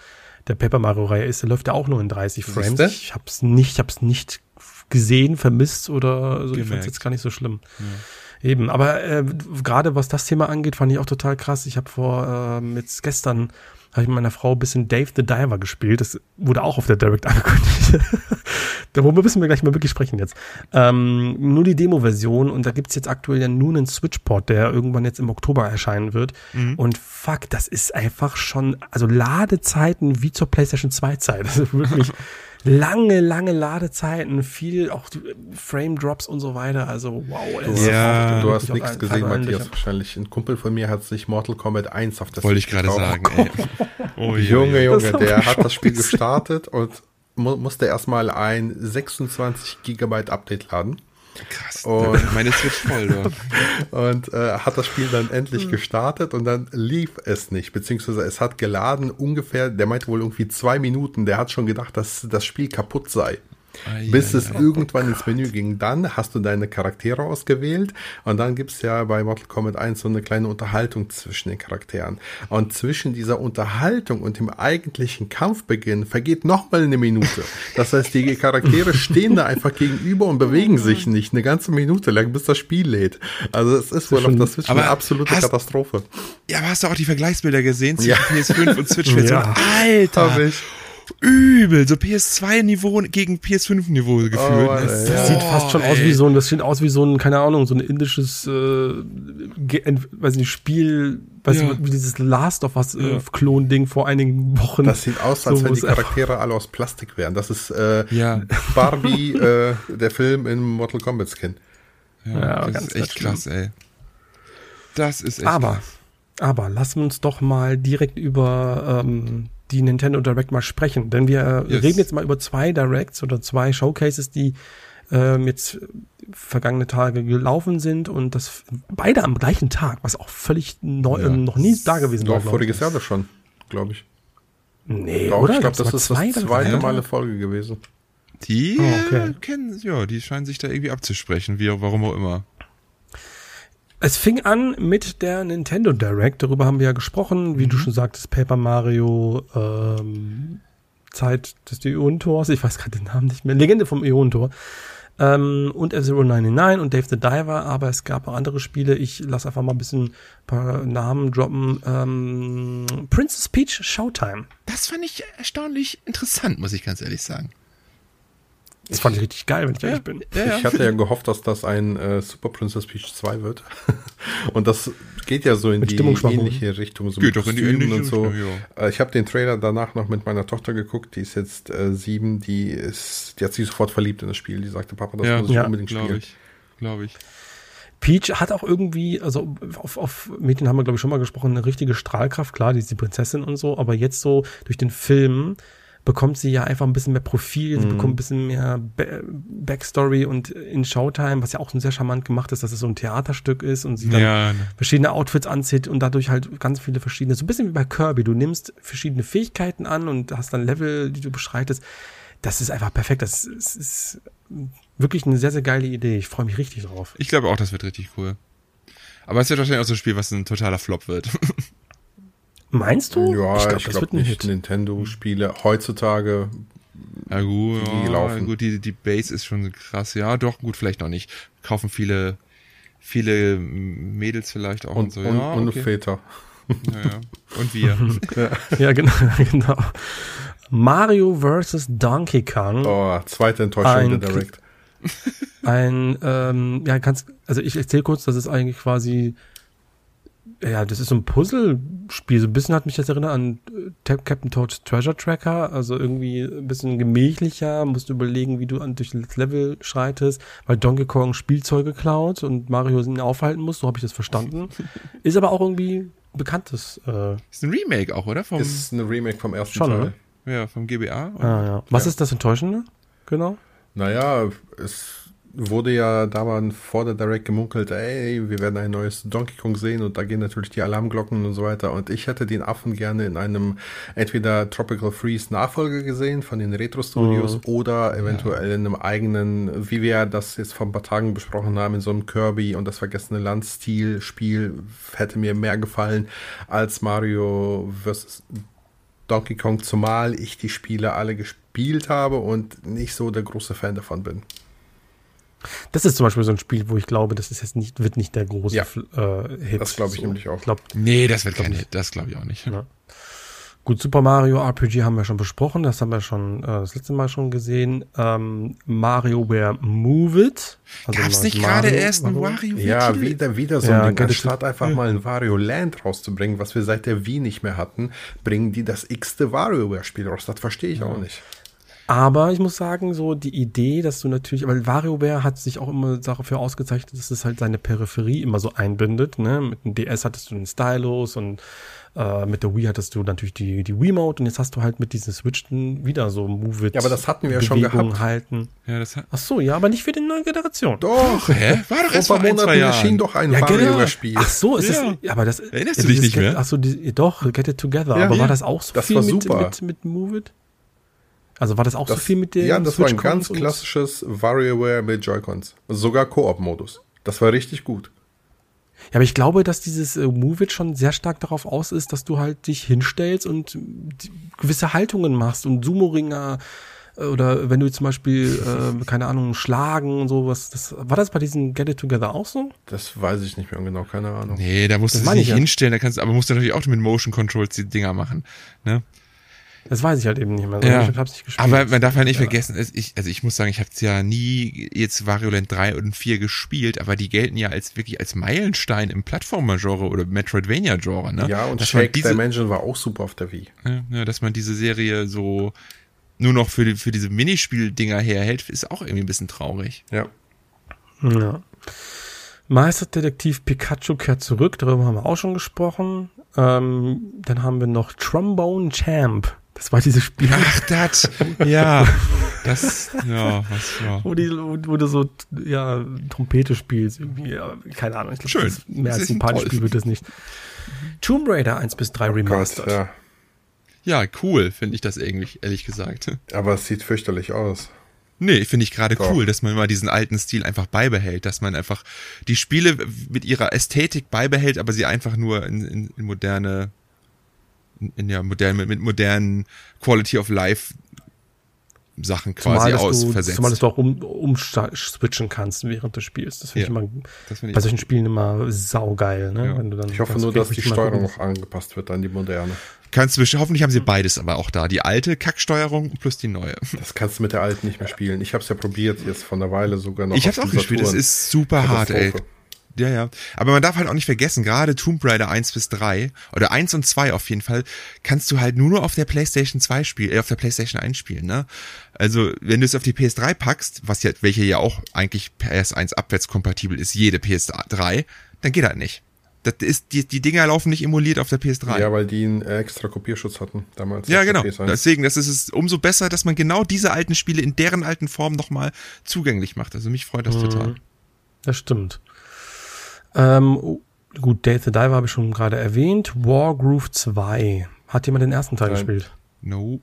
der Paper Mario Reihe ist, der läuft ja auch nur in 30 Frames. Ich hab's nicht, ich hab's nicht gesehen, vermisst oder so. Ich fand es jetzt gar nicht so schlimm. Ja. Eben, aber äh, gerade was das Thema angeht, fand ich auch total krass. Ich habe vor äh, jetzt gestern habe ich mit meiner Frau ein bisschen Dave the Diver gespielt. Das wurde auch auf der Direct angekündigt. [LAUGHS] Darüber müssen wir gleich mal wirklich sprechen jetzt. Ähm, nur die Demo-Version und da gibt's jetzt aktuell ja nur einen Switch-Port, der irgendwann jetzt im Oktober erscheinen wird. Mhm. Und fuck, das ist einfach schon, also Ladezeiten wie zur PlayStation 2 Zeit. Also wirklich [LAUGHS] lange, lange Ladezeiten, viel auch Frame Drops und so weiter. Also wow. Du, ja, du hast nichts gesehen, Matthias. Wahrscheinlich ein Kumpel von mir hat sich Mortal Kombat 1 auf das Wollte ich gerade sagen. [LAUGHS] Ey. Oh, Junge, Junge, der hat das Spiel gestartet und mu musste erstmal ein 26 Gigabyte Update laden. Krass, und, meine Switch voll. Da. [LAUGHS] und äh, hat das Spiel dann endlich gestartet und dann lief es nicht, beziehungsweise es hat geladen ungefähr, der meinte wohl irgendwie zwei Minuten, der hat schon gedacht, dass das Spiel kaputt sei. Bis es irgendwann oh ins Menü ging. Dann hast du deine Charaktere ausgewählt und dann gibt es ja bei Mortal Kombat 1 so eine kleine Unterhaltung zwischen den Charakteren. Und zwischen dieser Unterhaltung und dem eigentlichen Kampfbeginn vergeht nochmal eine Minute. Das heißt, die Charaktere [LAUGHS] stehen da einfach gegenüber und bewegen sich nicht eine ganze Minute lang, bis das Spiel lädt. Also es ist wohl auf der Switch eine absolute hast, Katastrophe. Ja, aber hast du auch die Vergleichsbilder gesehen zwischen ja. PS5 und Switch-Version? Ja. Alter! Hab ich übel, so PS2-Niveau gegen PS5-Niveau gefühlt. Oh, das, das sieht fast schon ey. aus wie so ein, das sieht aus wie so ein, keine Ahnung, so ein indisches, äh, weiß nicht, Spiel, weiß ja. nicht, wie dieses Last of Us äh, Klon-Ding vor einigen Wochen. Das sieht aus, als so, wenn die Charaktere alle aus Plastik wären. Das ist äh, ja. Barbie, [LAUGHS] äh, der Film in Mortal Kombat Skin. Ja, ja das ist echt krass, ey. Das ist echt Aber, krass. aber lassen wir uns doch mal direkt über ähm, die Nintendo Direct mal sprechen. Denn wir yes. reden jetzt mal über zwei Directs oder zwei Showcases, die ähm, jetzt vergangene Tage gelaufen sind und das beide am gleichen Tag, was auch völlig neu, ja. noch nie da gewesen war. voriges Jahr das schon, glaube ich. Nee, Doch, oder? Ich glaube, das ist das zweite Mal eine Folge gewesen. Die oh, okay. kennen, ja, die scheinen sich da irgendwie abzusprechen, wie warum auch immer. Es fing an mit der Nintendo Direct, darüber haben wir ja gesprochen, wie mhm. du schon sagtest, Paper Mario, ähm, Zeit des Ionentors, ich weiß gerade den Namen nicht mehr, Legende vom Ionentor. Ähm, und F-Zero99 und Dave the Diver, aber es gab auch andere Spiele. Ich lasse einfach mal ein bisschen ein paar Namen droppen. Ähm, Princess Peach Showtime. Das fand ich erstaunlich interessant, muss ich ganz ehrlich sagen. Das fand ich richtig geil, wenn ich ehrlich bin. Ja, ich hatte ja gehofft, dass das ein äh, Super Princess Peach 2 wird. [LAUGHS] und das geht ja so in mit die ähnliche Richtung. So geht doch in die ähnliche und so. Ja. Äh, ich habe den Trailer danach noch mit meiner Tochter geguckt, die ist jetzt äh, sieben, die ist, die hat sich sofort verliebt in das Spiel. Die sagte, Papa, das ja, muss ich ja, unbedingt spielen. Glaube ich. Glaube ich. Peach hat auch irgendwie, also auf, auf Mädchen haben wir, glaube ich, schon mal gesprochen, eine richtige Strahlkraft. Klar, die ist die Prinzessin und so, aber jetzt so durch den Film bekommt sie ja einfach ein bisschen mehr Profil, sie mhm. bekommt ein bisschen mehr Backstory und in Showtime, was ja auch sehr charmant gemacht ist, dass es so ein Theaterstück ist und sie dann ja. Ne. verschiedene Outfits anzieht und dadurch halt ganz viele verschiedene, so ein bisschen wie bei Kirby, du nimmst verschiedene Fähigkeiten an und hast dann Level, die du beschreitest. Das ist einfach perfekt. Das ist, ist wirklich eine sehr, sehr geile Idee. Ich freue mich richtig drauf. Ich glaube auch, das wird richtig cool. Aber es wird wahrscheinlich auch so ein Spiel, was ein totaler Flop wird. [LAUGHS] Meinst du? Ja, ich glaube glaub nicht. Nintendo-Spiele heutzutage. Ja, gut, die, ja, gut die, die Base ist schon krass. Ja, doch, gut, vielleicht noch nicht. Kaufen viele, viele Mädels vielleicht auch und, und so. Und, ja, und okay. Väter. Ja, ja. Und wir. [LAUGHS] ja. genau, [LAUGHS] genau. Mario vs. Donkey Kong. Oh, zweite Enttäuschung der Direct. Ein, ähm, ja, kannst, also ich erzähle kurz, das ist eigentlich quasi, ja, das ist so ein Puzzlespiel. So ein bisschen hat mich das erinnert an äh, Captain Toad's Treasure Tracker. Also irgendwie ein bisschen gemächlicher, musst du überlegen, wie du an, durch das Level schreitest, weil Donkey Kong Spielzeuge klaut und Mario ihn aufhalten muss, so habe ich das verstanden. [LAUGHS] ist aber auch irgendwie bekanntes. Äh, ist ein Remake auch, oder? Vom ist ein Remake vom ersten schon, Teil. Oder? Ja, vom GBA. Ah, ja. Was ja. ist das Enttäuschende? Genau. Naja, es wurde ja damals vor der Direct gemunkelt, ey, wir werden ein neues Donkey Kong sehen und da gehen natürlich die Alarmglocken und so weiter. Und ich hätte den Affen gerne in einem entweder Tropical Freeze Nachfolger gesehen von den Retro Studios mhm. oder eventuell ja. in einem eigenen, wie wir das jetzt vor ein paar Tagen besprochen haben, in so einem Kirby und das vergessene Land-Stil Spiel hätte mir mehr gefallen als Mario vs. Donkey Kong, zumal ich die Spiele alle gespielt habe und nicht so der große Fan davon bin. Das ist zum Beispiel so ein Spiel, wo ich glaube, das ist jetzt nicht, wird nicht der große ja, äh, Hit. Das glaube ich so. nämlich auch. Glaub, nee, das wird kein Hit, das glaube ich auch nicht. Ja. Gut, Super Mario RPG haben wir schon besprochen, das haben wir schon äh, das letzte Mal schon gesehen. Ähm, Mario Where Move It. Also Gab's nicht gerade erst ein Wario? Ja, wieder, wieder so ja, ein Ding. Anstatt einfach ja. mal ein Wario Land rauszubringen, was wir seit der Wii nicht mehr hatten, bringen die das x-te WarioWare-Spiel raus. Das verstehe ich ja. auch nicht. Aber ich muss sagen, so die Idee, dass du natürlich, weil WarioWare hat sich auch immer dafür ausgezeichnet, dass es halt seine Peripherie immer so einbindet. Ne? Mit dem DS hattest du den Stylus und äh, mit der Wii hattest du natürlich die, die Wiimote und jetzt hast du halt mit diesen Switchen wieder so Move It. Ja, aber das hatten wir ja schon gehabt. Halten. Ja, das Ach so, ja, aber nicht für die neue Generation. Doch, hä? War doch erst vor ein paar Monaten erschien doch ein ja, WarioWare-Spiel. Genau. Ach so, ist ja. das, aber das. Erinnerst du dich nicht mehr? Ach so, die, doch, Get It Together. Ja, aber war das auch so das viel war mit, super. mit, mit Move It? Also war das auch das, so viel mit der Ja, das war ein ganz klassisches WarioWare mit Joy-Cons. Sogar Koop-Modus. Das war richtig gut. Ja, aber ich glaube, dass dieses äh, Move It schon sehr stark darauf aus ist, dass du halt dich hinstellst und gewisse Haltungen machst und Sumo-Ringer äh, oder wenn du zum Beispiel, äh, [LAUGHS] keine Ahnung, schlagen und sowas. Das, war das bei diesem Get It Together auch so? Das weiß ich nicht mehr genau, keine Ahnung. Nee, da musst du dich nicht ja. hinstellen, da kannst, aber musst du natürlich auch mit Motion Controls die Dinger machen. Ne? Das weiß ich halt eben nicht mehr. So. Ja. Ich hab's nicht gespielt. Aber man darf halt nicht vergessen, ich, also ich muss sagen, ich habe ja nie jetzt Wario Land 3 und 4 gespielt, aber die gelten ja als wirklich als Meilenstein im Plattformer-Genre oder Metroidvania-Genre. Ne? Ja, und Shake diese, Dimension war auch super auf der Wii. Ja, ja, dass man diese Serie so nur noch für, die, für diese Minispiel-Dinger herhält, ist auch irgendwie ein bisschen traurig. Ja. Ja. Meisterdetektiv Pikachu kehrt zurück, darüber haben wir auch schon gesprochen. Ähm, dann haben wir noch Trombone Champ. Das war dieses Spiel. Ach, das. Ja. Das, ja, was, ja. Wo, die, wo, du so, ja, Trompete spielst, irgendwie, ja, keine Ahnung. Ich glaub, Schön. Das, mehr das als ein Partyspiel wird das nicht. Tomb Raider 1 bis 3 Remastered. Gott, ja. ja, cool, finde ich das irgendwie, ehrlich gesagt. Aber es sieht fürchterlich aus. Nee, finde ich gerade cool, dass man mal diesen alten Stil einfach beibehält, dass man einfach die Spiele mit ihrer Ästhetik beibehält, aber sie einfach nur in, in, in moderne in ja modern, mit modernen Quality of Life Sachen quasi zumal, ausversetzt. Zumal du auch um, umswitchen kannst während des Spiels. Das finde ja, ich immer find bei solchen Spielen immer saugeil. Ne? Ja. Wenn du dann ich hoffe nur, dass die Steuerung auch angepasst wird an die moderne. Kannst du, hoffentlich haben sie beides aber auch da. Die alte Kacksteuerung plus die neue. Das kannst du mit der alten nicht mehr spielen. Ich habe es ja probiert, jetzt von der Weile sogar noch. Ich habe es auch gespielt, es ist super hart, ey. Ja, ja. Aber man darf halt auch nicht vergessen, gerade Tomb Raider 1 bis 3 oder 1 und 2 auf jeden Fall, kannst du halt nur noch auf der PlayStation 2 spielen, äh, auf der PlayStation 1 spielen, ne? Also, wenn du es auf die PS3 packst, was ja, welche ja auch eigentlich PS1 abwärts kompatibel ist, jede PS3, dann geht halt nicht. Das ist, die, die Dinger laufen nicht emuliert auf der PS3. Ja, weil die einen extra Kopierschutz hatten damals. Ja, genau. Deswegen, das ist es umso besser, dass man genau diese alten Spiele in deren alten Form nochmal zugänglich macht. Also mich freut das mhm. total. Das stimmt. Ähm, oh, gut, Date the Diver habe ich schon gerade erwähnt. Wargroove 2. Hat jemand den ersten Teil Nein. gespielt? No.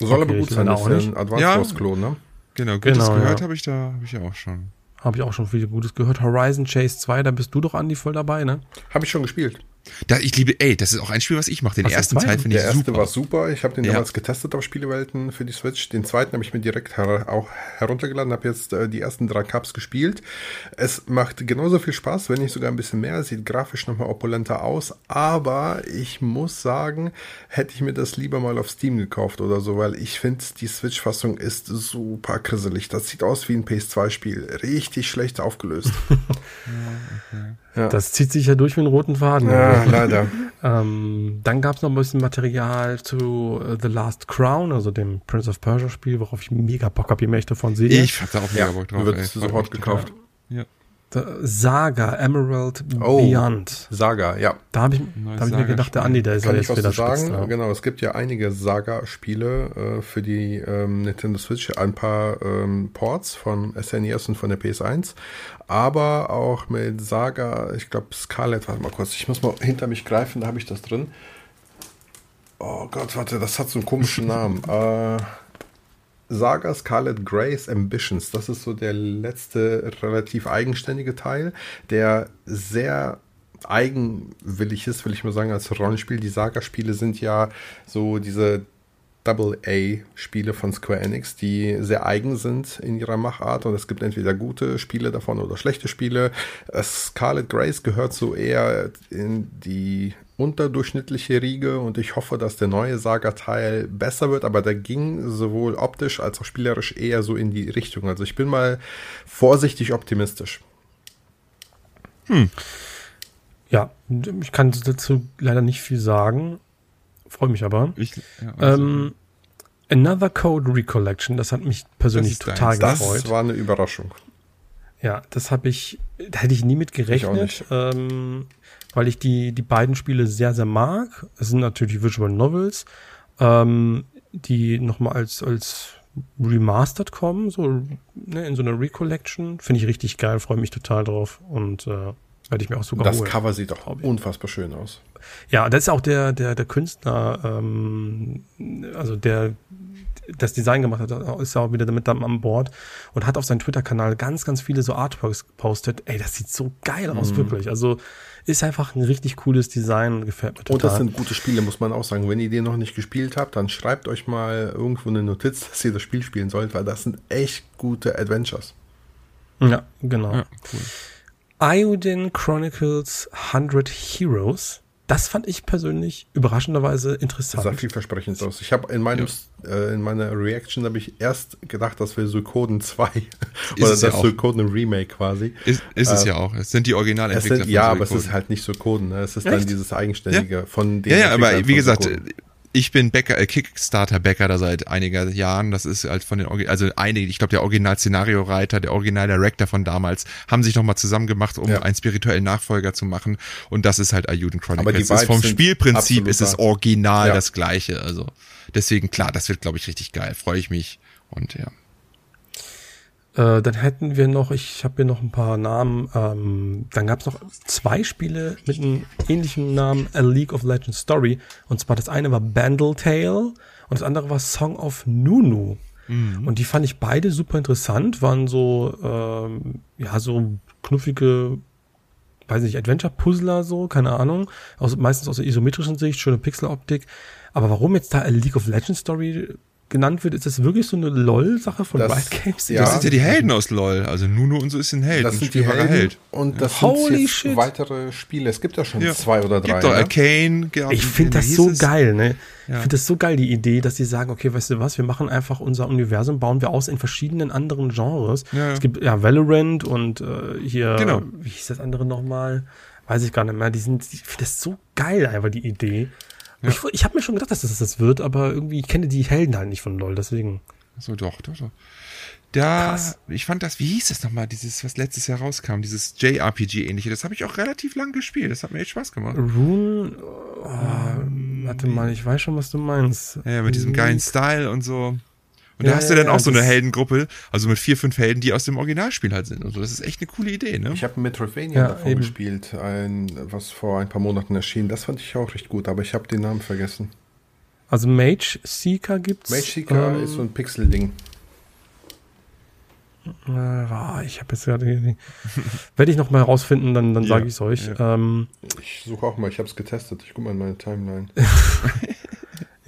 Soll okay, aber gut sein, das ist ein Advanced ja, Wars Klon, ne? Genau, Gutes genau, gehört ja. habe ich da, habe ich ja auch schon. Habe ich auch schon viel Gutes gehört. Horizon Chase 2, da bist du doch, Andi, voll dabei, ne? Habe ich schon gespielt. Da, ich liebe, ey, das ist auch ein Spiel, was ich mache. Den Was ersten Teil finde ich Der erste super. war super. Ich habe den Ja. damals getestet auf Spielewelten für die Switch. Den zweiten habe ich mir direkt her auch heruntergeladen, habe jetzt äh, die ersten drei Cups gespielt. Es macht genauso viel Spaß, wenn nicht sogar ein bisschen mehr. Sieht grafisch nochmal opulenter aus. Aber ich muss sagen, hätte ich mir das lieber mal auf Steam gekauft oder so, weil ich finde, die Switch-Fassung ist super krisselig. Das sieht aus wie ein PS2-Spiel. Richtig schlecht aufgelöst. [LAUGHS] [LAUGHS] Das zieht sich ja durch wie einen roten Faden. ja, leider. [LAUGHS] Ähm, dann gab es noch ein bisschen Material zu äh, The Last Crown, also dem Prince of Persia Spiel, worauf ich mega Bock habe, je mehr ich davon sehe. Ich hab da auch mega Ja, Bock drauf. wird sofort gekauft. Ja. The Saga Emerald Oh. Beyond. Saga, ja. Da habe ich, da hab ich mir gedacht, der Andi, der soll jetzt wieder zu sagen? spitzen. Ja. Genau, es gibt ja einige Saga-Spiele äh, für die ähm, Nintendo Switch, ein paar ähm, Ports von SNES und von der PS1, aber auch mit Saga, ich glaube Scarlet, warte mal kurz, ich muss mal hinter mich greifen, da habe ich das drin. Oh Gott, warte, das hat so einen komischen Namen. [LAUGHS] äh, Saga Scarlet Grace Ambitions, das ist so der letzte relativ eigenständige Teil, der sehr eigenwillig ist, will ich mal sagen, als Rollenspiel. Die Saga-Spiele sind ja so diese Double-A-Spiele von Square Enix, die sehr eigen sind in ihrer Machart und es gibt entweder gute Spiele davon oder schlechte Spiele. Äh, Scarlet Grace gehört so eher in die unterdurchschnittliche Riege und ich hoffe, dass der neue Saga-Teil besser wird, aber der ging sowohl optisch als auch spielerisch eher so in die Richtung. Also ich bin mal vorsichtig optimistisch. Ja, ich kann dazu leider nicht viel sagen. Freue mich aber. Ich, ja, also, Ähm, Another Code Recollection, das hat mich persönlich Das total deins. Das gefreut. war eine Überraschung. Ja, das habe ich, da hätte ich nie mit Ich auch gerechnet, nicht. ähm, weil ich die, die beiden Spiele sehr, sehr mag. Es sind natürlich Visual Novels, ähm, die nochmal als, als remastered kommen, so ne, in so einer Recollection. Finde ich richtig geil, freue mich total drauf und äh, werde ich mir auch sogar Das holen. Cover sieht Hobby. unfassbar schön aus. Ja, das ist auch der, der, der Künstler, ähm, also der das Design gemacht hat, ist ja auch wieder damit an Bord und hat auf seinem Twitter-Kanal ganz, ganz viele so Artworks gepostet. Ey, das sieht so geil Mhm. aus, wirklich. Also ist einfach ein richtig cooles Design, gefällt mir total. Und das sind gute Spiele, muss man auch sagen. Wenn ihr den noch nicht gespielt habt, dann schreibt euch mal irgendwo eine Notiz, [LAUGHS] dass ihr das Spiel spielen sollt, weil das sind echt gute Adventures. ja, genau. ja, cool. Iodine Chronicles 100 Heroes. Das fand ich persönlich überraschenderweise Das interessant. sah vielversprechend aus. Ich habe in meinem äh, in meiner Reaction habe ich erst gedacht, das wäre Suikoden 2 [LAUGHS] oder ja das auch. Suikoden Remake quasi. Ist, ist es ja auch. Es sind die Originalentwickler sind, ja, von aber es Suikoden. ist halt nicht Suikoden. Ne? Es ist dann Echt? dieses eigenständige von den Ja, ja, aber wie gesagt, Suikoden. Ich bin Bäcker, äh, Kickstarter-Bäcker da seit einiger Jahren. Das ist halt von den, also einige, ich glaube, der Original-Szenario-Writer, der Original-Director von damals, haben sich nochmal zusammen gemacht, um Ja. einen spirituellen Nachfolger zu machen. Und das ist halt Ayuden Chronicles. Aber die ist vom Spielprinzip ist es original Ja. das gleiche. Also deswegen, klar, das wird, glaube ich, richtig geil. Freue ich mich. Und ja. Äh, dann hätten wir noch, ich habe hier noch ein paar Namen, ähm, dann gab es noch zwei Spiele mit einem ähnlichen Namen, A League of Legends Story. Und zwar das eine war Bandle Tale und das andere war Song of Nunu. Und die fand ich beide super interessant, waren so, ähm, ja, so knuffige, weiß nicht, Adventure-Puzzler so, keine Ahnung. Aus, meistens aus der isometrischen Sicht, schöne Pixeloptik. Aber warum jetzt da A League of Legends Story genannt wird, ist das wirklich so eine LOL-Sache von Das- Riot Games? ja. Das sind ja die Helden aus LOL. Also Nuno und so ist ein Held. Das ein sind die spielbarer Helden Held. und das Holy sind jetzt shit. weitere Spiele. Es gibt ja schon Ja. zwei oder drei. Gibt doch ne? Arcane. Ich finde das so geil, ne? Ich Ja. finde das so geil, die Idee, dass sie sagen, okay, weißt du was, wir machen einfach unser Universum, bauen wir aus in verschiedenen anderen Genres. Ja, ja. Es gibt ja Valorant und äh, hier, Genau. wie hieß das andere nochmal? Weiß ich gar nicht mehr. Die sind, ich finde das so geil, einfach die Idee. Und Ich, ich habe mir schon gedacht, dass das das wird, aber irgendwie, ich kenne die Helden halt nicht von LOL, deswegen. So, doch, doch, doch. Da, Krass. ich fand das, wie hieß das nochmal, dieses, was letztes Jahr rauskam, dieses JRPG-ähnliche, das habe ich auch relativ lang gespielt, das hat mir echt Spaß gemacht. Rune, oh, warte mal, ich weiß schon, was du meinst. Ja, mit diesem geilen Style und so. Und Ja, da hast du ja, dann auch so eine Heldengruppe, also mit vier, fünf Helden, die aus dem Originalspiel halt sind und so. Das ist echt eine coole Idee, ne? Ich habe Metroidvania Ja, davon eben. gespielt, ein, was vor ein paar Monaten erschien. Das fand ich auch recht gut, aber ich habe den Namen vergessen. Also Mage Seeker gibt's. Mage Seeker ähm, ist so ein Pixel-Ding. Äh, ich habe jetzt gerade. [LAUGHS] Werde ich noch mal rausfinden, dann, dann Ja, sage ich es euch. ja. Ähm, Ich suche auch mal, ich habe es getestet. Ich gucke mal in meine Timeline. [LAUGHS]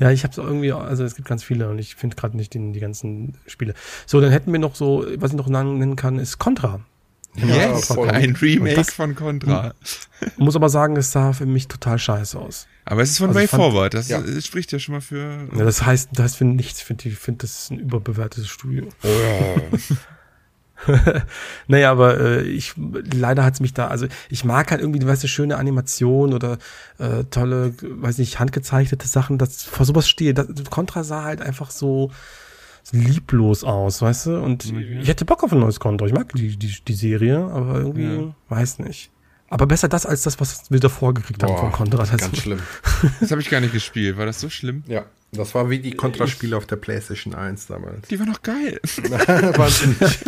ja, ich habe es irgendwie, also es gibt ganz viele und ich finde gerade nicht die, die ganzen Spiele. So, dann hätten wir noch so, was ich noch nennen kann, ist Contra. Yes, voll. ein Remake das- von Contra. Muss aber sagen, es sah für mich total scheiße aus. Aber es ist von Also Way fand- Forward. Das Ja. spricht ja schon mal für. Ja, das heißt, das heißt für nichts. Ich finde, ich find, das ist ein überbewertetes Studio. [LAUGHS] [LAUGHS] naja, aber äh, ich leider hat's mich da, also ich mag halt irgendwie, weißt du, schöne Animation oder äh, tolle, weiß nicht, handgezeichnete Sachen, das vor sowas stehe. Das, Contra sah halt einfach so, so lieblos aus, weißt du? Und ich hätte Bock auf ein neues Contra. Ich mag die, die, die Serie, aber irgendwie, Ja. weiß nicht. Aber besser das als das, was wir davor gekriegt haben von Contra. Das ganz schlimm. [LAUGHS] Das habe ich gar nicht gespielt. War das so schlimm? Ja, das war wie die Contra-Spiele auf der PlayStation 1 damals. Die war noch geil. [LAUGHS] [LAUGHS] Wahnsinnig.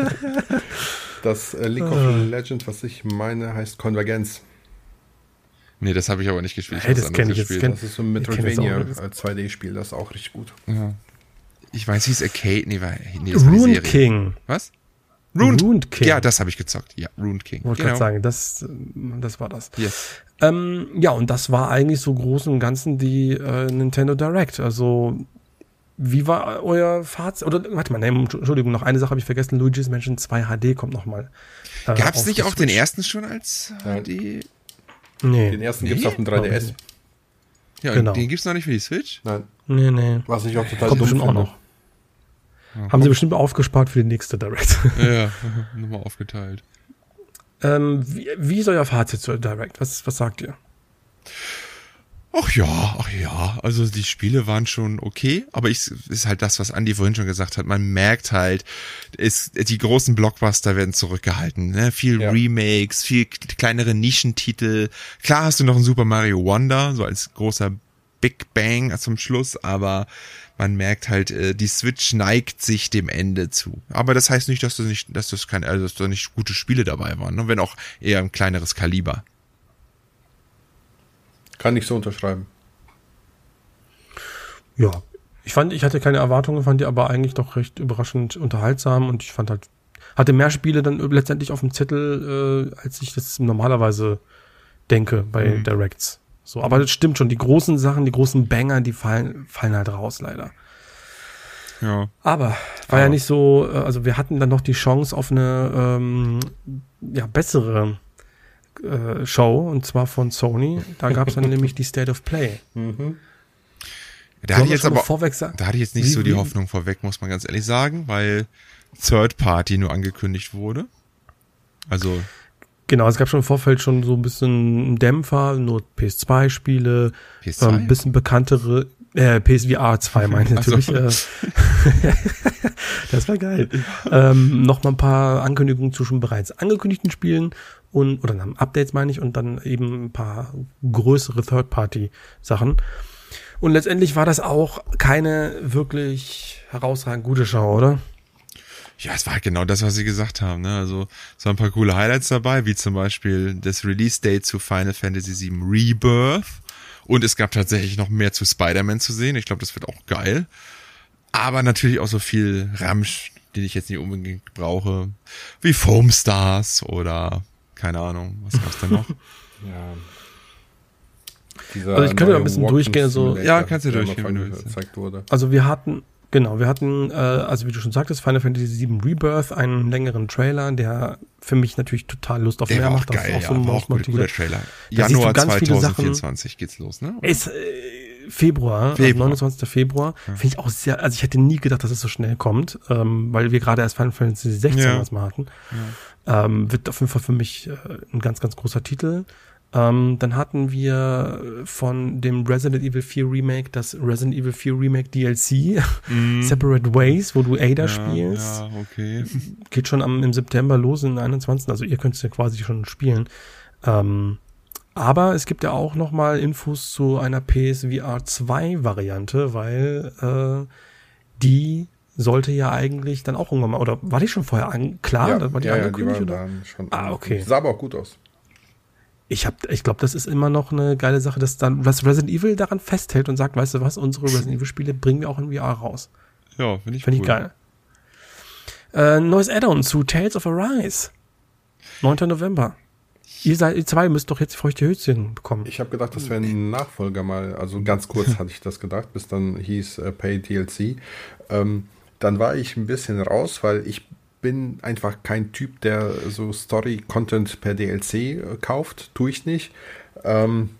Das äh, League of Legends, was ich meine, heißt Konvergenz. Nee, das habe ich aber nicht gespielt. Hey, das was kenn ich jetzt, kenn- Das ist so ein Metroidvania auch. äh, 2D-Spiel, das ist auch richtig gut. Ja. Ich weiß, hieß Arcade. Nee, war, nee das war die Rune Serie. King. Was? Rune, Rune King. Ja, das habe ich gezockt. Ja, Rune King. Wollte genau. gerade sagen, das, das war das. Yes. Ähm, ja, und das war eigentlich so groß und Ganzen die äh, Nintendo Direct. Also, wie war euer Fazit? Oder, warte mal, nee, Entschuldigung, noch eine Sache habe ich vergessen. Luigi's Mansion 2 HD kommt noch mal. Äh, Gab es nicht auch den ersten schon als Nein. HD? Nee, Den ersten Nee, gibt's auf dem glaub ich 3DS. nicht. Ja, Genau. den gibt's noch nicht für die Switch? Nein, nee, nee. was ich auch total Kommt bestimmt auch finde. Noch. Haben sie bestimmt aufgespart für die nächste Direct. ja, [LAUGHS] [LAUGHS] nochmal aufgeteilt. ähm, wie, wie ist euer Fazit zur Direct? Was, was sagt ihr? Ach ja, ach ja, also die Spiele waren schon okay, aber ich ist halt das, was Andy vorhin schon gesagt hat. Man merkt halt, ist, die großen Blockbuster werden zurückgehalten, ne? Viel Ja. Remakes, viel kleinere Nischentitel. Klar hast du noch ein Super Mario Wonder, so als großer Big Bang zum Schluss, aber man merkt halt, äh, die Switch neigt sich dem Ende zu. Aber das heißt nicht, dass das nicht, dass das keine, also dass da nicht gute Spiele dabei waren, ne? wenn auch eher ein kleineres Kaliber. Kann ich so unterschreiben. Ja, ich fand, ich hatte keine Erwartungen, fand die aber eigentlich doch recht überraschend unterhaltsam und ich fand halt, hatte mehr Spiele dann letztendlich auf dem Zettel, äh, als ich das normalerweise denke bei Mhm. Directs. So, aber das stimmt schon, die großen Sachen, die großen Banger, die fallen, fallen halt raus, leider. Ja. Aber war ja Aber- nicht so, äh, also wir hatten dann noch die Chance auf eine ähm, ja, bessere äh, Show und zwar von Sony. Da gab es dann [LAUGHS] nämlich die State of Play. Da Sollen hatte ich jetzt aber? Da hatte ich jetzt nicht Wie- so die wie- Hoffnung vorweg, muss man ganz ehrlich sagen, weil Third Party nur angekündigt wurde. Also, Genau, es gab schon im Vorfeld schon so ein bisschen Dämpfer, nur PS2-Spiele, PS2? ein ähm, bisschen bekanntere, äh, PSVR 2 [LAUGHS] meine ich natürlich. Äh, [LAUGHS] das war geil. ähm, noch mal ein paar Ankündigungen zu schon bereits angekündigten Spielen und, oder Updates meine ich, und dann eben ein paar größere Third-Party-Sachen. Und letztendlich war das auch keine wirklich herausragend gute Show, oder? Ja, es war halt genau das, was sie gesagt haben. Ne? Also, es waren ein paar coole Highlights dabei, wie zum Beispiel das Release-Date zu Final Fantasy VII Rebirth. Und es gab tatsächlich noch mehr zu Spider-Man zu sehen. Ich glaube, das wird auch geil. Aber natürlich auch so viel Ramsch, den ich jetzt nicht unbedingt brauche, wie Foam Stars oder keine Ahnung, was gab's denn noch? [LAUGHS] Ja. Dieser Also ich könnte neue ein bisschen Walking durchgehen, so- Ja, kannst du durchgehen, wenn du willst. gezeigt wurde. Also wir hatten, genau, wir hatten, äh, also wie du schon sagtest, Final Fantasy VII Rebirth, einen längeren Trailer, der für mich natürlich total Lust auf Der mehr auch macht. Das geil, ist ja, so war auch ein guter. Trailer. Januar ganz viele Sachen. 2024 geht's los, ne? Ist äh, Februar, Februar. Also 29. Februar, finde ich auch sehr, also ich hätte nie gedacht, dass es so schnell kommt, ähm, weil wir gerade erst Final Fantasy 16 Ja. was mal hatten. Ähm, wird auf jeden Fall für mich äh, ein ganz, ganz großer Titel. Ähm, dann hatten wir von dem Resident Evil 4 Remake das Resident Evil 4 Remake DLC, [LAUGHS] Separate Ways, wo du Ada spielst. Ja, okay. [LAUGHS] Geht schon am, im September los, in 21. Also ihr könnt es ja quasi schon spielen. Ähm, aber es gibt ja auch noch mal Infos zu einer PSVR 2 Variante, weil äh, die sollte ja eigentlich dann auch irgendwann mal, oder war die schon vorher an, klar? ja, Da war die ja, ja, die angekündigt? waren oder? dann schon. Ah, okay. Sah aber auch gut aus. Ich hab, ich glaube, das ist immer noch eine geile Sache, dass dann was Resident Evil daran festhält und sagt, weißt du was, unsere Resident Evil Spiele bringen wir auch in VR raus. Ja, finde ich Finde cool. ich geil. Äh, neues Add-on zu Tales of Arise. 9. November. Ihr, seid, ihr zwei müsst doch jetzt feuchte Höschen bekommen. Ich habe gedacht, das wäre ein Nachfolger mal. Also ganz kurz hatte ich das gedacht, bis dann hieß äh, Pay DLC. Ähm, dann war ich ein bisschen raus, weil ich bin einfach kein Typ, der so Story-Content per DLC äh, kauft. Tue ich nicht. Ähm,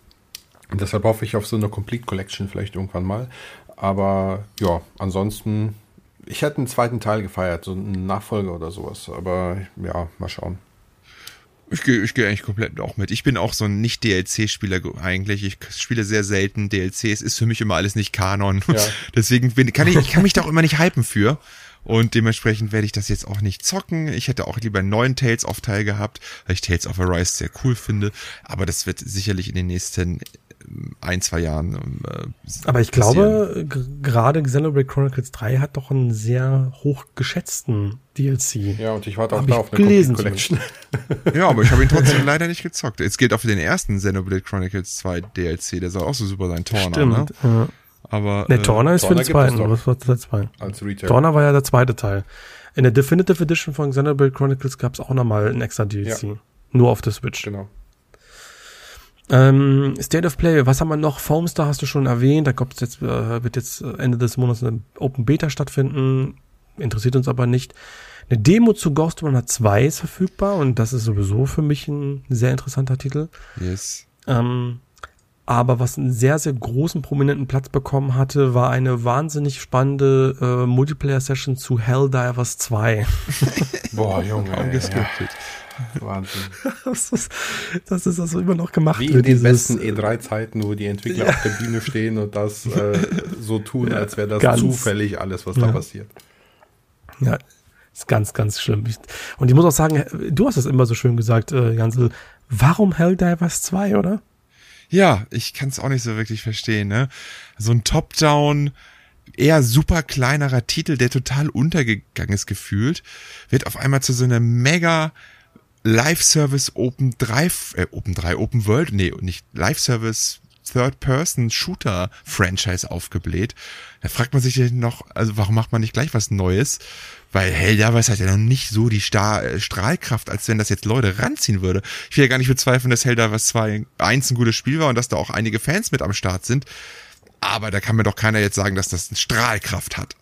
deshalb hoffe ich auf so eine Complete Collection vielleicht irgendwann mal. Aber ja, ansonsten, ich hätte einen zweiten Teil gefeiert, so einen Nachfolger oder sowas. Aber ja, mal schauen. Ich gehe ich geh eigentlich komplett auch mit. Ich bin auch so ein Nicht-DLC-Spieler eigentlich. Ich spiele sehr selten DLCs. Ist für mich immer alles nicht Kanon. Ja. [LAUGHS] Deswegen bin, kann ich, ich kann mich da auch immer nicht hypen für. Und dementsprechend werde ich das jetzt auch nicht zocken. Ich hätte auch lieber einen neuen Tales of Teil gehabt, weil ich Tales of Arise sehr cool finde. Aber das wird sicherlich in den nächsten ein, zwei Jahren. Äh, Aber ich glaube, gerade Xenoblade Chronicles 3 hat doch einen sehr hoch geschätzten DLC. Ja, und ich warte auch hab da auf eine gelesen Collection. [LAUGHS] ja, aber ich habe ihn trotzdem leider nicht gezockt. Jetzt geht auf den ersten Xenoblade Chronicles 2 DLC, der soll auch so super sein, Torna. Stimmt, ne? ja. Aber, ne, Torna ist Torna für den zweiten. Was war der zweite? Als Retail. Torna war ja der zweite Teil. In der Definitive Edition von Xenoblade Chronicles gab es auch nochmal ein extra DLC. Ja. Nur auf der Switch. Genau. Ähm, State of Play, was haben wir noch? Foamstar hast du schon erwähnt, da kommt jetzt, äh, wird jetzt Ende des Monats eine Open Beta stattfinden, interessiert uns aber nicht. Eine Demo zu Ghost Runner 2 ist verfügbar und das ist sowieso für mich ein sehr interessanter Titel. Yes. Ähm, aber was einen sehr, sehr großen, prominenten Platz bekommen hatte, war eine wahnsinnig spannende äh, Multiplayer-Session zu Helldivers 2. [LAUGHS] Boah, Junge. Kaum gescriptet. Wahnsinn. [LAUGHS] Das ist, das ist also immer noch gemacht. Wie in den besten E3-Zeiten, wo die Entwickler ja. auf der Bühne stehen und das äh, so tun, ja, als wäre das ganz, zufällig alles, was da passiert. Ja, ist ganz, ganz schlimm. Und ich muss auch sagen, du hast es immer so schön gesagt, äh, Jansel, warum Helldivers 2, oder? Ja, ich kann es auch nicht so wirklich verstehen, ne? So ein Top-Down, eher super kleinerer Titel, der total untergegangen ist gefühlt, wird auf einmal zu so einer mega Live-Service Open 3, äh, Open 3, Open World, nee, nicht Live-Service Third-Person-Shooter-Franchise aufgebläht. Da fragt man sich noch, also warum macht man nicht gleich was Neues? Weil Helldivers hat ja noch nicht so die Star äh, Strahlkraft, als wenn das jetzt Leute ranziehen würde. Ich will ja gar nicht bezweifeln, dass Helldivers 2 1 ein gutes Spiel war und dass da auch einige Fans mit am Start sind. Aber da kann mir doch keiner jetzt sagen, dass das eine Strahlkraft hat.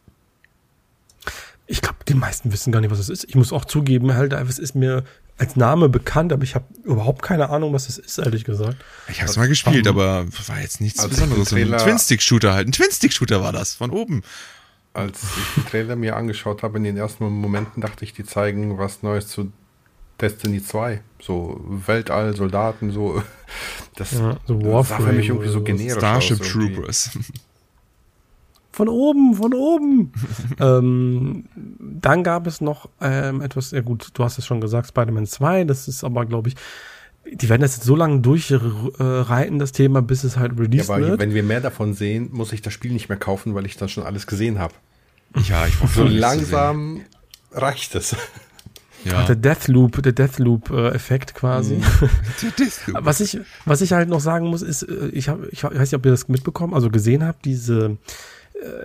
Ich glaube, die meisten wissen gar nicht, was es ist. Ich muss auch zugeben, Helldivers ist mir als Name bekannt, aber ich habe überhaupt keine Ahnung, was es ist, ehrlich gesagt. Ich habe es mal gespielt, aber war jetzt nichts als Besonderes. Ein Twin-Stick-Shooter halt. Ein Twin-Stick-Shooter war das, von oben. Als ich den Trailer mir angeschaut habe, in den ersten Momenten dachte ich, die zeigen was Neues zu Destiny 2. So Weltall, Soldaten, so. [LAUGHS] Das, ja, so das sah für mich irgendwie so generisch Starship aus, Troopers [LAUGHS] von oben, von oben. [LAUGHS] ähm, dann gab es noch ähm, etwas, ja gut, du hast es schon gesagt, Spider-Man 2, das ist aber, glaube ich, die werden das jetzt so lange durchreiten, das Thema, bis es halt released ja, aber wird. Wenn wir mehr davon sehen, muss ich das Spiel nicht mehr kaufen, weil ich dann schon alles gesehen habe. Ja, ich So langsam reicht es. Ja. Der Deathloop, der Deathloop-Effekt quasi. Mhm. [LAUGHS] was ich, was ich halt noch sagen muss, ist, äh, ich habe, ich weiß nicht, ob ihr das mitbekommen, also gesehen habt, diese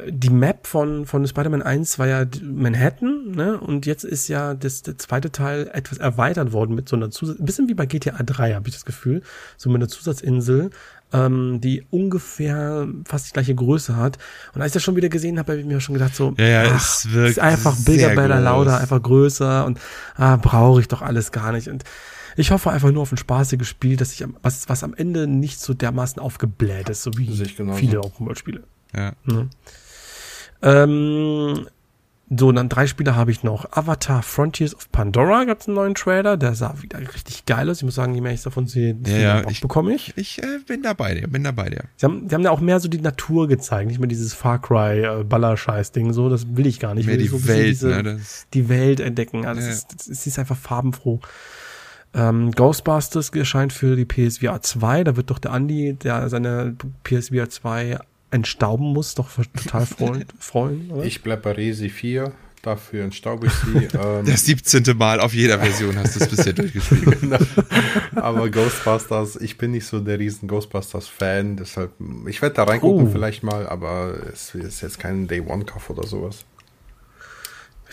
die Map von, von Spider-Man 1 war ja Manhattan, ne? Und jetzt ist ja das, der zweite Teil etwas erweitert worden mit so einer Zusatz, bisschen wie bei GTA 3, habe ich das Gefühl, so mit einer Zusatzinsel, ähm, die ungefähr fast die gleiche Größe hat. Und als ich das schon wieder gesehen habe, habe ich mir schon gedacht, so, ja, ja, ach, es wirkt ist einfach bigger, better, lauter, einfach größer und ah, brauche ich doch alles gar nicht. Und ich hoffe einfach nur auf ein spaßiges Spiel, dass ich was, was am Ende nicht so dermaßen aufgebläht ist, so wie viele Open-World-Spiele. Ja. Mhm. Ähm, so, dann drei Spiele habe ich noch. Avatar Frontiers of Pandora gab es einen neuen Trailer, der sah wieder richtig geil aus. Ich muss sagen, je mehr ich davon sehe, desto ja, ja, ich, bekomme ich. Ich äh, bin dabei dir, bin dabei dir. Sie haben, sie haben ja auch mehr so die Natur gezeigt, nicht mehr dieses Far Cry äh, Ballerscheiß-Ding, so, das will ich gar nicht. Mehr die so Welt, diese, ne, Die Welt entdecken, also ja. es, ist, es ist einfach farbenfroh. Ähm, Ghostbusters erscheint für die PSVR 2, da wird doch der Andi, der seine PSVR 2 entstauben muss, doch total freuen, [LAUGHS] freuen oder? Ich bleib bei Resi 4, dafür entstaube ich sie. [LAUGHS] Ähm, das 17. Mal auf jeder Version hast du es bisher [LAUGHS] durchgespielt. Genau. Aber Ghostbusters, ich bin nicht so der riesen Ghostbusters-Fan, deshalb, ich werde da reingucken oh. vielleicht mal, aber es ist jetzt kein Day-One-Kauf oder sowas.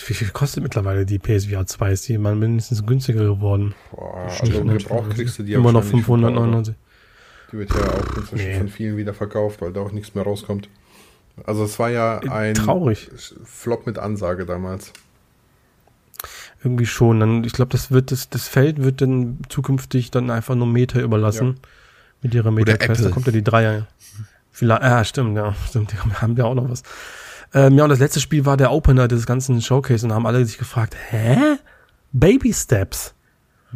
Wie viel kostet mittlerweile die PSVR 2? Ist die mal mindestens günstiger geworden? Boah, also im Gebrauch kriegst du die Immer noch wahrscheinlich für 599. Die wird ja auch inzwischen von vielen wieder verkauft, weil da auch nichts mehr rauskommt. Also es war ja ein Traurig. Flop mit Ansage damals. Irgendwie schon. Dann, ich glaube, das wird, das, das Feld wird dann zukünftig dann einfach nur Meta überlassen. Mit ihrer Meta Quest. Da kommt ja die Dreier. Vielleicht, ja, stimmt, ja, [LAUGHS] stimmt. Die haben ja auch noch was. Ähm, ja, und das letzte Spiel war der Opener des ganzen Showcase und haben alle sich gefragt, hä? Baby Steps.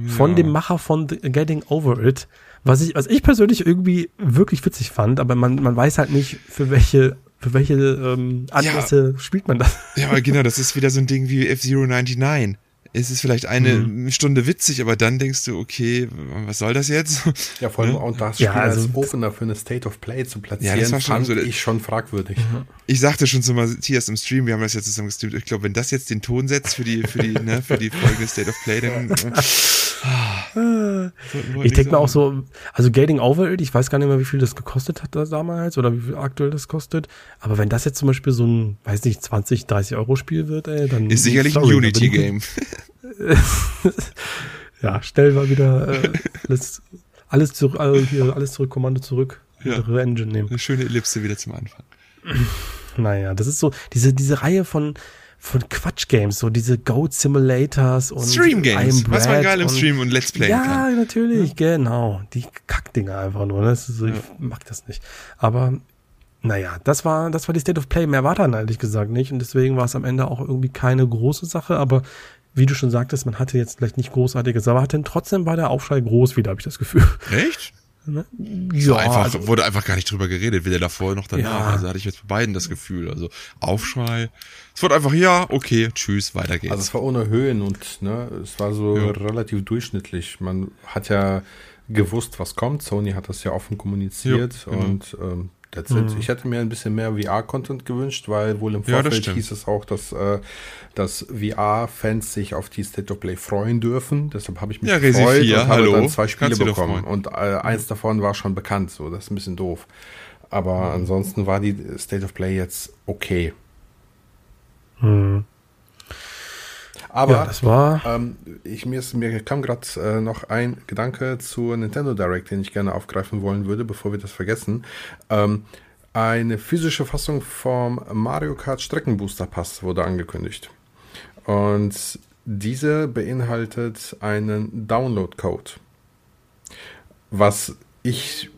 Von Ja. dem Macher von The Getting Over It. Was ich, was ich persönlich irgendwie wirklich witzig fand, aber man, man weiß halt nicht, für welche, für welche ähm, Anlässe spielt man das. Ja, aber genau, das ist wieder so ein Ding wie F-Zero 99. Es ist vielleicht eine Mhm. Stunde witzig, aber dann denkst du, okay, was soll das jetzt? Ja, vor allem Ne? auch das Ja, Spiel also- als Opener für eine State of Play zu platzieren, Ja, das war schon fand so- ich schon fragwürdig. Ich sagte schon zu Matthias im Stream, wir haben das jetzt zusammen gestreamt, ich glaube, wenn das jetzt den Ton setzt für die, für die, ne, für die folgende State of Play, dann. Ich denke mir auch so, also Getting Over It, ich weiß gar nicht mehr, wie viel das gekostet hat damals oder wie viel aktuell das kostet. Aber wenn das jetzt zum Beispiel so ein, weiß nicht, 20, 30 Euro Spiel wird, ey, dann. Ist sicherlich sorry, ein Unity-Game. [LAUGHS] Ja, stell mal wieder äh, alles, alles zurück, also hier, alles zurück, Kommando zurück, Ja. Engine nehmen. Eine schöne Ellipse wieder zum Anfang. Naja, das ist so, diese, diese Reihe von, von Quatsch-Games, so diese Goat Simulators und Stream Games, I Am was man geil im Stream und Let's Playen Ja, kann. natürlich, genau. Die Kackdinger einfach nur. Ist so, Ich mag das nicht. Aber naja, das war, das war die State of Play. Mehr war dann ehrlich gesagt nicht. Und deswegen war es am Ende auch irgendwie keine große Sache. Aber wie du schon sagtest, man hatte jetzt vielleicht nicht großartiges erwartet. Trotzdem war der Aufschrei groß wieder, habe ich das Gefühl. Echt? Ne? Ja, einfach, also- wurde einfach gar nicht drüber geredet, weder davor noch danach. Ja. Also hatte ich jetzt bei beiden das Gefühl. Also Aufschrei. Es wurde einfach, ja, okay, tschüss, weiter geht's. Also es war ohne Höhen und ne, es war so Ja. relativ durchschnittlich. Man hat ja gewusst, was kommt. Sony hat das ja offen kommuniziert Ja, genau. und ähm, that's it. Ich hätte mir ein bisschen mehr VR-Content gewünscht, weil wohl im Ja, Vorfeld stimmt. hieß es auch, dass, äh, dass VR-Fans sich auf die State of Play freuen dürfen. Deshalb habe ich mich Ja, gefreut 4, und habe hallo. dann zwei Spiele bekommen. Und äh, eins davon war schon bekannt, so das ist ein bisschen doof. Aber ansonsten war die State of Play jetzt okay. Hm. Aber ja, das war. Ähm, ich, mir, ist, mir kam gerade äh, noch ein Gedanke zur Nintendo Direct, den ich gerne aufgreifen wollen würde, bevor wir das vergessen. Ähm, eine physische Fassung vom Mario Kart Streckenbooster Pass wurde angekündigt. Und diese beinhaltet einen Download-Code. Was ich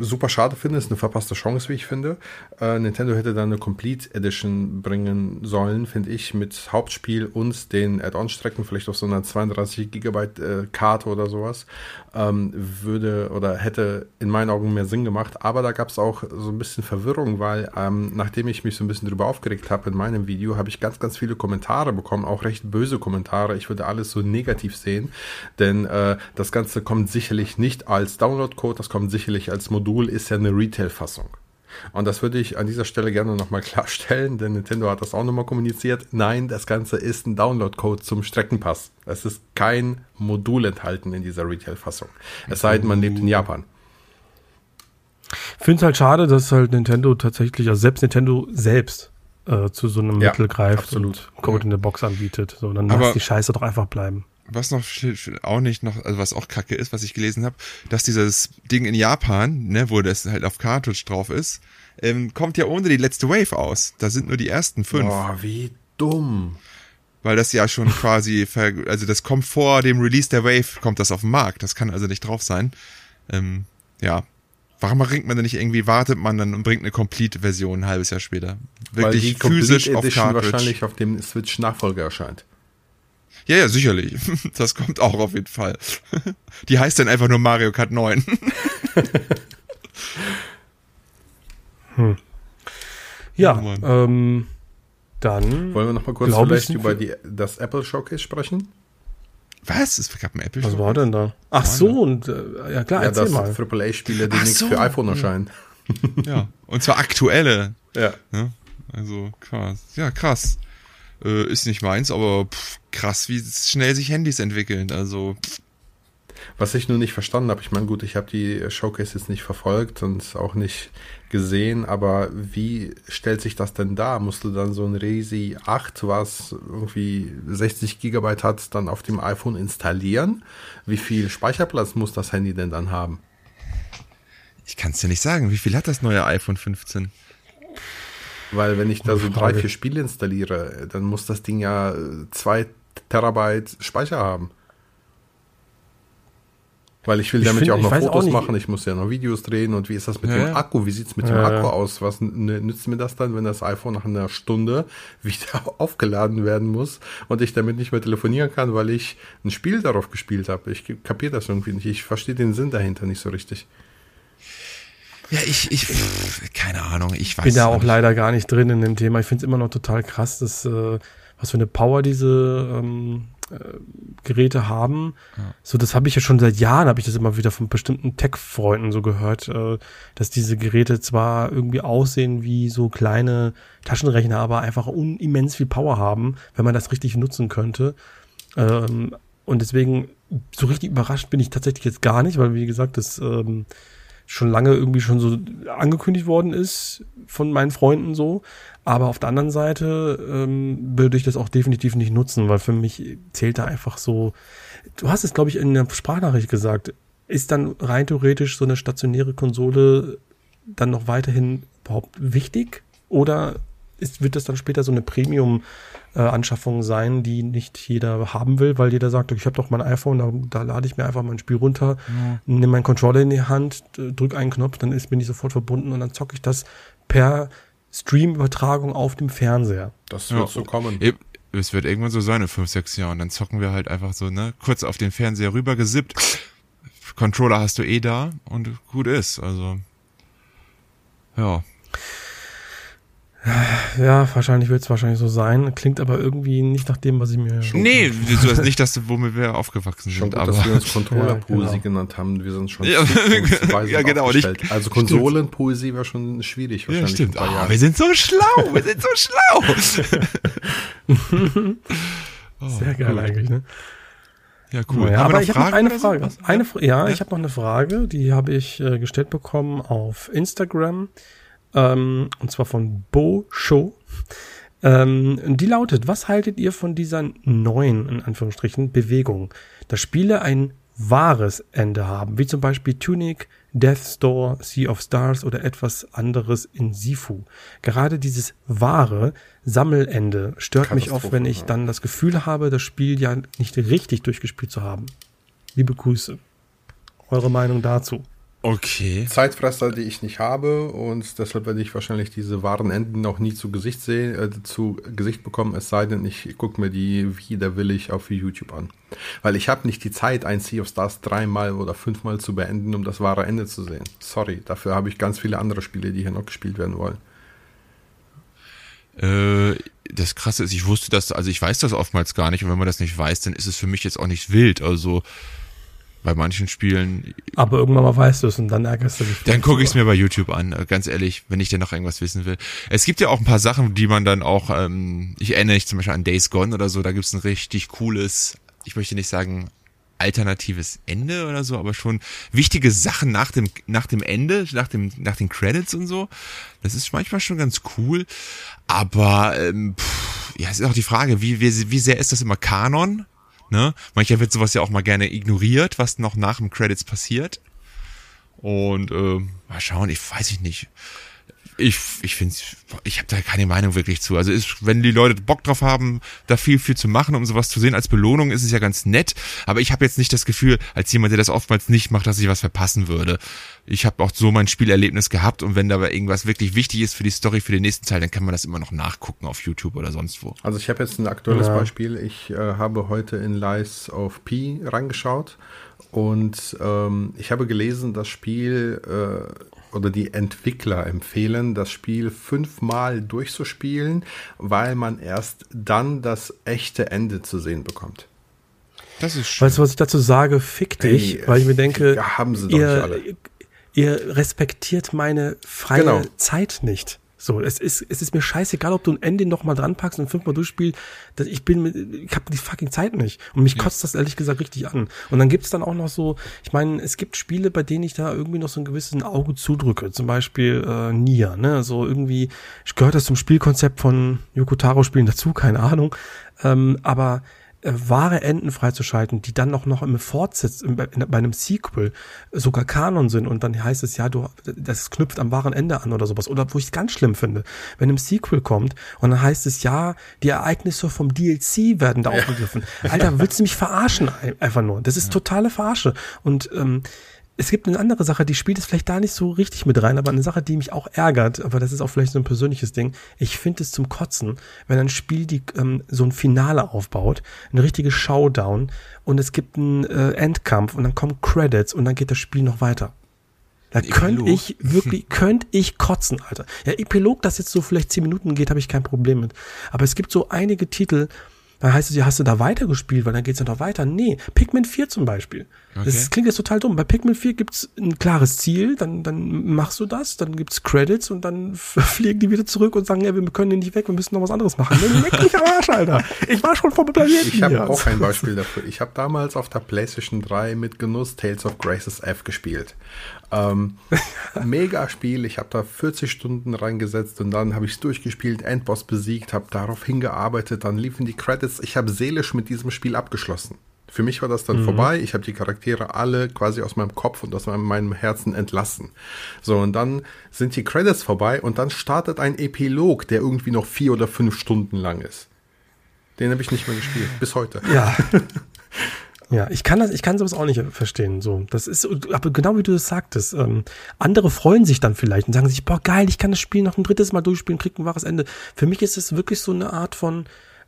super schade finde, ist eine verpasste Chance, wie ich finde. Äh, Nintendo hätte da eine Complete Edition bringen sollen, finde ich, mit Hauptspiel und den Add-on-Strecken, vielleicht auf so einer 32 Gigabyte äh, Karte oder sowas, ähm, würde oder hätte in meinen Augen mehr Sinn gemacht. Aber da gab es auch so ein bisschen Verwirrung, weil ähm, nachdem ich mich so ein bisschen drüber aufgeregt habe in meinem Video, habe ich ganz, ganz viele Kommentare bekommen, auch recht böse Kommentare. Ich würde alles so negativ sehen, denn äh, das Ganze kommt sicherlich nicht als Download-Code, das kommt sicherlich als Modul, ist ja eine Retail-Fassung. Und das würde ich an dieser Stelle gerne nochmal klarstellen, denn Nintendo hat das auch nochmal kommuniziert. Nein, das Ganze ist ein Download-Code zum Streckenpass. Es ist kein Modul enthalten in dieser Retail-Fassung. Es sei denn, man lebt in Japan. Ich finde es halt schade, dass halt Nintendo tatsächlich, also selbst Nintendo selbst äh, zu so einem Ja, Mittel greift absolut. und Code Ja. in der Box anbietet. So, dann lass die Scheiße doch einfach bleiben. Was noch auch nicht noch, also was auch kacke ist, was ich gelesen habe, dass dieses Ding in Japan, ne, wo das halt auf Cartridge drauf ist, ähm, kommt ja ohne die letzte Wave aus. Da sind nur die ersten fünf. Boah, wie dumm. Weil das ja schon quasi, also das kommt vor dem Release der Wave, kommt das auf den Markt. Das kann also nicht drauf sein. Ähm, ja. Warum bringt man denn nicht irgendwie, wartet man dann und bringt eine Complete-Version ein halbes Jahr später? Weil die Wirklich Complete physisch auf Edition Cartridge. wahrscheinlich auf dem Switch-Nachfolger erscheint. Ja, ja, sicherlich. [LAUGHS] Das kommt auch auf jeden Fall. [LAUGHS] Die heißt dann einfach nur Mario Kart 9. [LAUGHS] Ja, Oh Mann. ähm, dann. Wollen wir noch mal kurz vielleicht über die, das Apple Showcase sprechen? Was? Es gab ein Apple Was Shop? war denn da? Ach so, und äh, ja klar, Ja, erzähl dass mal. AAA-Spiele Ach demnächst so. für iPhone erscheinen. Ja. Und zwar aktuelle. Ja. Ne? Also krass. Ja, krass. Äh, ist nicht meins, aber pff, krass, wie schnell sich Handys entwickeln. Also Was ich nur nicht verstanden habe, ich meine, gut, ich habe die Showcase jetzt nicht verfolgt und auch nicht gesehen, aber wie stellt sich das denn dar? Musst du dann so ein Resi 8, was irgendwie 60 Gigabyte hat, dann auf dem iPhone installieren? Wie viel Speicherplatz muss das Handy denn dann haben? Ich kann es dir nicht sagen. Wie viel hat das neue iPhone 15? Weil wenn ich da so drei, vier Spiele installiere, dann muss das Ding ja zwei Terabyte Speicher haben. Weil ich will ich damit find, ja auch noch Fotos auch machen, ich muss ja noch Videos drehen und wie ist das mit ja. dem Akku? Wie sieht es mit ja. dem Akku aus? Was nützt mir das dann, wenn das iPhone nach einer Stunde [LAUGHS] wieder aufgeladen werden muss und ich damit nicht mehr telefonieren kann, weil ich ein Spiel darauf gespielt habe? Ich kapiere das irgendwie nicht. Ich verstehe den Sinn dahinter nicht so richtig. Ja, ich, ich, pff, keine Ahnung, ich weiß. Bin da auch nicht. leider gar nicht drin in dem Thema. Ich finde es immer noch total krass, dass, äh, was für eine Power diese ähm, äh, Geräte haben. Ja. So, das habe ich ja schon seit Jahren, habe ich das immer wieder von bestimmten Tech-Freunden so gehört, äh, dass diese Geräte zwar irgendwie aussehen wie so kleine Taschenrechner, aber einfach unimmens viel Power haben, wenn man das richtig nutzen könnte. Ähm, und deswegen, so richtig überrascht bin ich tatsächlich jetzt gar nicht, weil wie gesagt, das ähm, schon lange irgendwie schon so angekündigt worden ist von meinen Freunden so. Aber auf der anderen Seite ähm, würde ich das auch definitiv nicht nutzen, weil für mich zählt da einfach so. Du hast es, glaube ich, in der Sprachnachricht gesagt. Ist dann rein theoretisch so eine stationäre Konsole dann noch weiterhin überhaupt wichtig? Oder ist, wird das dann später so eine Premium-Anschaffung sein, die nicht jeder haben will, weil jeder sagt, ich habe doch mein iPhone, da, da, lade ich mir einfach mein Spiel runter, ja. nehme meinen Controller in die Hand, drücke einen Knopf, dann ist mir nicht sofort verbunden und dann zocke ich das per Stream-Übertragung auf dem Fernseher. Das wird ja. so kommen. Es wird irgendwann so sein in fünf, sechs Jahren. Dann zocken wir halt einfach so, ne, kurz auf den Fernseher rüber gesippt. Controller hast du eh da und gut ist. Also, ja. Ja, wahrscheinlich wird es wahrscheinlich so sein. Klingt aber irgendwie nicht nach dem, was ich mir. Schon nee, du hast nicht das, womit wir aufgewachsen schon sind. Gut, aber dass wir uns Controller-Poesie ja, genau. genannt haben. Wir sind schon ja, [LAUGHS] ja genau. Nicht, also [LAUGHS] Konsolen-Poesie wäre schon schwierig wahrscheinlich. Ja, stimmt. Oh, wir sind so schlau. Wir sind so schlau. [LAUGHS] oh, Sehr geil cool. eigentlich, ne? Ja, cool. Ja, aber ich habe noch eine Frage. So? Eine, ja, ja, ich habe noch eine Frage, die habe ich äh, gestellt bekommen auf Instagram. Ähm, und zwar von Bo Show. Ähm, die lautet, was haltet ihr von dieser neuen, in Anführungsstrichen, Bewegung, dass Spiele ein wahres Ende haben, wie zum Beispiel Tunic, Death Store, Sea of Stars oder etwas anderes in Sifu. Gerade dieses wahre Sammelende stört mich oft, wenn ich dann das Gefühl habe, das Spiel ja nicht richtig durchgespielt zu haben. Liebe Grüße. Eure Meinung dazu? Okay. Zeitfresser, die ich nicht habe und deshalb werde ich wahrscheinlich diese wahren Enden noch nie zu Gesicht sehen, äh, zu Gesicht bekommen, es sei denn, ich gucke mir die widerwillig auf YouTube an. Weil ich habe nicht die Zeit, ein Sea of Stars dreimal oder fünfmal zu beenden, um das wahre Ende zu sehen. Sorry, dafür habe ich ganz viele andere Spiele, die hier noch gespielt werden wollen. Äh, das Krasse ist, ich wusste das, also ich weiß das oftmals gar nicht und wenn man das nicht weiß, dann ist es für mich jetzt auch nicht wild. Also bei manchen Spielen. Aber irgendwann mal weißt du es und dann ärgerst du dich. Dann gucke ich es mir bei YouTube an, äh, ganz ehrlich, wenn ich denn noch irgendwas wissen will. Es gibt ja auch ein paar Sachen, die man dann auch, ähm, ich erinnere mich zum Beispiel an Days Gone oder so, da gibt es ein richtig cooles, ich möchte nicht sagen alternatives Ende oder so, aber schon wichtige Sachen nach dem nach dem Ende, nach dem nach den Credits und so. Das ist manchmal schon ganz cool, aber ähm, pff, ja, es ist auch die Frage, wie wie, wie sehr ist das immer Kanon? Ne? Manchmal wird sowas ja auch mal gerne ignoriert, was noch nach dem Credits passiert. Und äh, mal schauen, ich weiß ich nicht ich, ich finde, ich habe da keine Meinung wirklich zu. Also ist, wenn die Leute Bock drauf haben, da viel, viel zu machen, um sowas zu sehen als Belohnung, ist es ja ganz nett. Aber ich habe jetzt nicht das Gefühl, als jemand, der das oftmals nicht macht, dass ich was verpassen würde. Ich habe auch so mein Spielerlebnis gehabt und wenn dabei irgendwas wirklich wichtig ist für die Story, für den nächsten Teil, dann kann man das immer noch nachgucken auf YouTube oder sonst wo. Also ich habe jetzt ein aktuelles ja. Beispiel. Ich äh, habe heute in Lies of P reingeschaut und ähm, ich habe gelesen, das Spiel äh, oder die Entwickler empfehlen, das Spiel fünfmal durchzuspielen, weil man erst dann das echte Ende zu sehen bekommt. Das ist schön. Weißt du, was ich dazu sage? Fick dich, hey, weil ich mir denke, haben sie doch ihr, ihr respektiert meine freie genau. Zeit nicht. So, es ist, es ist mir scheißegal, ob du ein Ende noch mal dran packst und fünfmal durchspielst. Ich bin, mit, ich habe die fucking Zeit nicht. Und mich ja. kotzt das ehrlich gesagt richtig an. Und dann gibt's dann auch noch so, ich meine, es gibt Spiele, bei denen ich da irgendwie noch so ein gewisses Auge zudrücke. Zum Beispiel äh, Nia, ne? So irgendwie, ich gehört das zum Spielkonzept von Yokotaro-Spielen dazu, keine Ahnung. Ähm, aber äh, wahre Enden freizuschalten, die dann noch noch im Fortsetz, bei einem Sequel sogar Kanon sind und dann heißt es ja, du, das knüpft am wahren Ende an oder sowas. Oder wo ich es ganz schlimm finde, wenn ein Sequel kommt und dann heißt es ja, die Ereignisse vom DLC werden da aufgegriffen. Alter, willst du mich verarschen einfach nur? Das ist totale Verarsche. Und ähm, es gibt eine andere Sache, die spielt es vielleicht da nicht so richtig mit rein, aber eine Sache, die mich auch ärgert, aber das ist auch vielleicht so ein persönliches Ding. Ich finde es zum Kotzen, wenn ein Spiel die, ähm, so ein Finale aufbaut, ein richtiges Showdown und es gibt einen äh, Endkampf und dann kommen Credits und dann geht das Spiel noch weiter. Da könnte ich wirklich, [LAUGHS] könnte ich kotzen, Alter. Ja, Epilog, das jetzt so vielleicht zehn Minuten geht, habe ich kein Problem mit. Aber es gibt so einige Titel, dann heißt es ja, hast du da weitergespielt, weil dann geht's ja noch weiter. Nee, Pikmin 4 zum Beispiel. Okay. Das klingt jetzt total dumm. Bei Pikmin 4 gibt's ein klares Ziel, dann, dann machst du das, dann gibt's Credits und dann [LAUGHS] fliegen die wieder zurück und sagen, ja, wir können den nicht weg, wir müssen noch was anderes machen. Leck mich am Arsch, Alter. Ich war schon vom Planeten Ich habe auch ein Beispiel dafür. Ich habe damals auf der PlayStation 3 mit Genuss Tales of Graces F gespielt. Ähm, [LAUGHS] mega Spiel. Ich habe da 40 Stunden reingesetzt und dann habe ich es durchgespielt, Endboss besiegt, habe darauf hingearbeitet, dann liefen die Credits. Ich habe seelisch mit diesem Spiel abgeschlossen. Für mich war das dann mhm. vorbei. Ich habe die Charaktere alle quasi aus meinem Kopf und aus meinem Herzen entlassen. So, und dann sind die Credits vorbei und dann startet ein Epilog, der irgendwie noch vier oder fünf Stunden lang ist. Den habe ich nicht mehr gespielt, bis heute. Ja. [LAUGHS] Ja, ich kann das, ich kann sowas auch nicht verstehen. So, das ist, aber genau wie du es sagtest, ähm, andere freuen sich dann vielleicht und sagen sich, boah, geil, ich kann das Spiel noch ein drittes Mal durchspielen, krieg ein wahres Ende. Für mich ist es wirklich so eine Art von,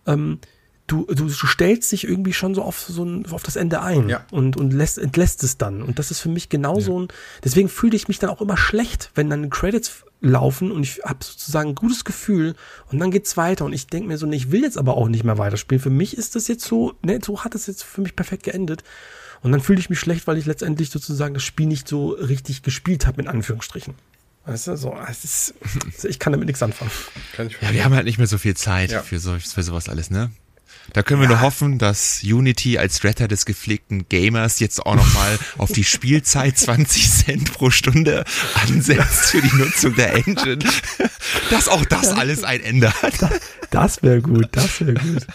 ähm, du, du, du stellst dich irgendwie schon so auf so ein, auf das Ende ein ja. und, und lässt, entlässt es dann. Und das ist für mich genauso ja. ein, deswegen fühle ich mich dann auch immer schlecht, wenn dann Credits laufen und ich habe sozusagen ein gutes Gefühl und dann geht's weiter und ich denke mir so, ne, ich will jetzt aber auch nicht mehr weiterspielen. Für mich ist das jetzt so, ne, so hat es jetzt für mich perfekt geendet. Und dann fühle ich mich schlecht, weil ich letztendlich sozusagen das Spiel nicht so richtig gespielt habe, in Anführungsstrichen. Weißt du, so, es ist, [LAUGHS] ich kann damit nichts anfangen. ja, wir haben halt nicht mehr so viel Zeit ja. für, so, für sowas alles, ne? Da können wir ja. nur hoffen, dass Unity als Retter des gepflegten Gamers jetzt auch nochmal [LAUGHS] auf die Spielzeit 20 Cent pro Stunde ansetzt für die Nutzung der Engine. [LAUGHS] Dass auch das alles ein Ende hat. Das wäre gut, das wäre gut.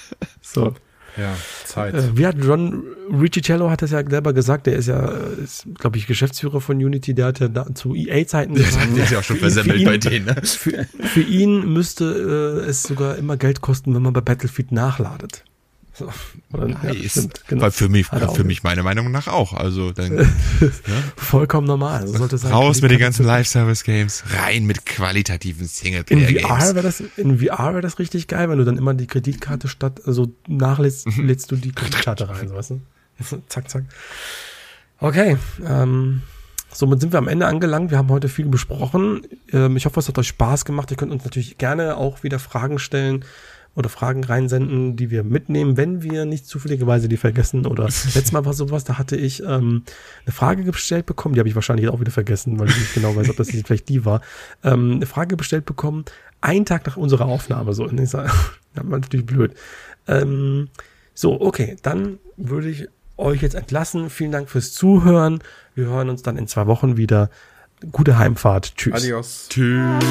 So. Ja, Zeit. Äh, wie hat John Riccicello hat das ja selber gesagt, der ist ja, ist, glaube ich, Geschäftsführer von Unity, der hat ja da, zu EA-Zeiten gesagt. Der ist ja auch schon versemmelt bei denen. Ne? Für, für ihn müsste äh, es sogar immer Geld kosten, wenn man bei Battlefield nachladet. So, [LAUGHS] oder. Ja, genau. Weil für mich, für mich meiner Meinung nach auch. Also dann [LAUGHS] ja. vollkommen normal. So sollte sein. Raus mit den ganzen Live-Service-Games, rein mit qualitativen Singleplayer-Games. In VR wäre das, in VR wäre das richtig geil, wenn du dann immer die Kreditkarte statt, also nachlädst, mhm. lädst du die Kreditkarte rein, so weißt du? zack, zack. Okay, ähm, somit sind wir am Ende angelangt. Wir haben heute viel besprochen. Ähm, ich hoffe, es hat euch Spaß gemacht. Ihr könnt uns natürlich gerne auch wieder Fragen stellen oder Fragen reinsenden, die wir mitnehmen, wenn wir nicht zufälligerweise die vergessen. Oder [LAUGHS] letztes Mal war sowas, da hatte ich ähm, eine Frage gestellt bekommen, die habe ich wahrscheinlich auch wieder vergessen, weil ich nicht genau weiß, ob das nicht vielleicht die war. Ähm, eine Frage bestellt bekommen, einen Tag nach unserer Aufnahme. So, und ich sage, [LAUGHS] das war natürlich blöd. Ähm, so, okay, dann würde ich euch jetzt entlassen. Vielen Dank fürs Zuhören. Wir hören uns dann in zwei Wochen wieder. Gute Heimfahrt. Tschüss. Adios. Tschüss.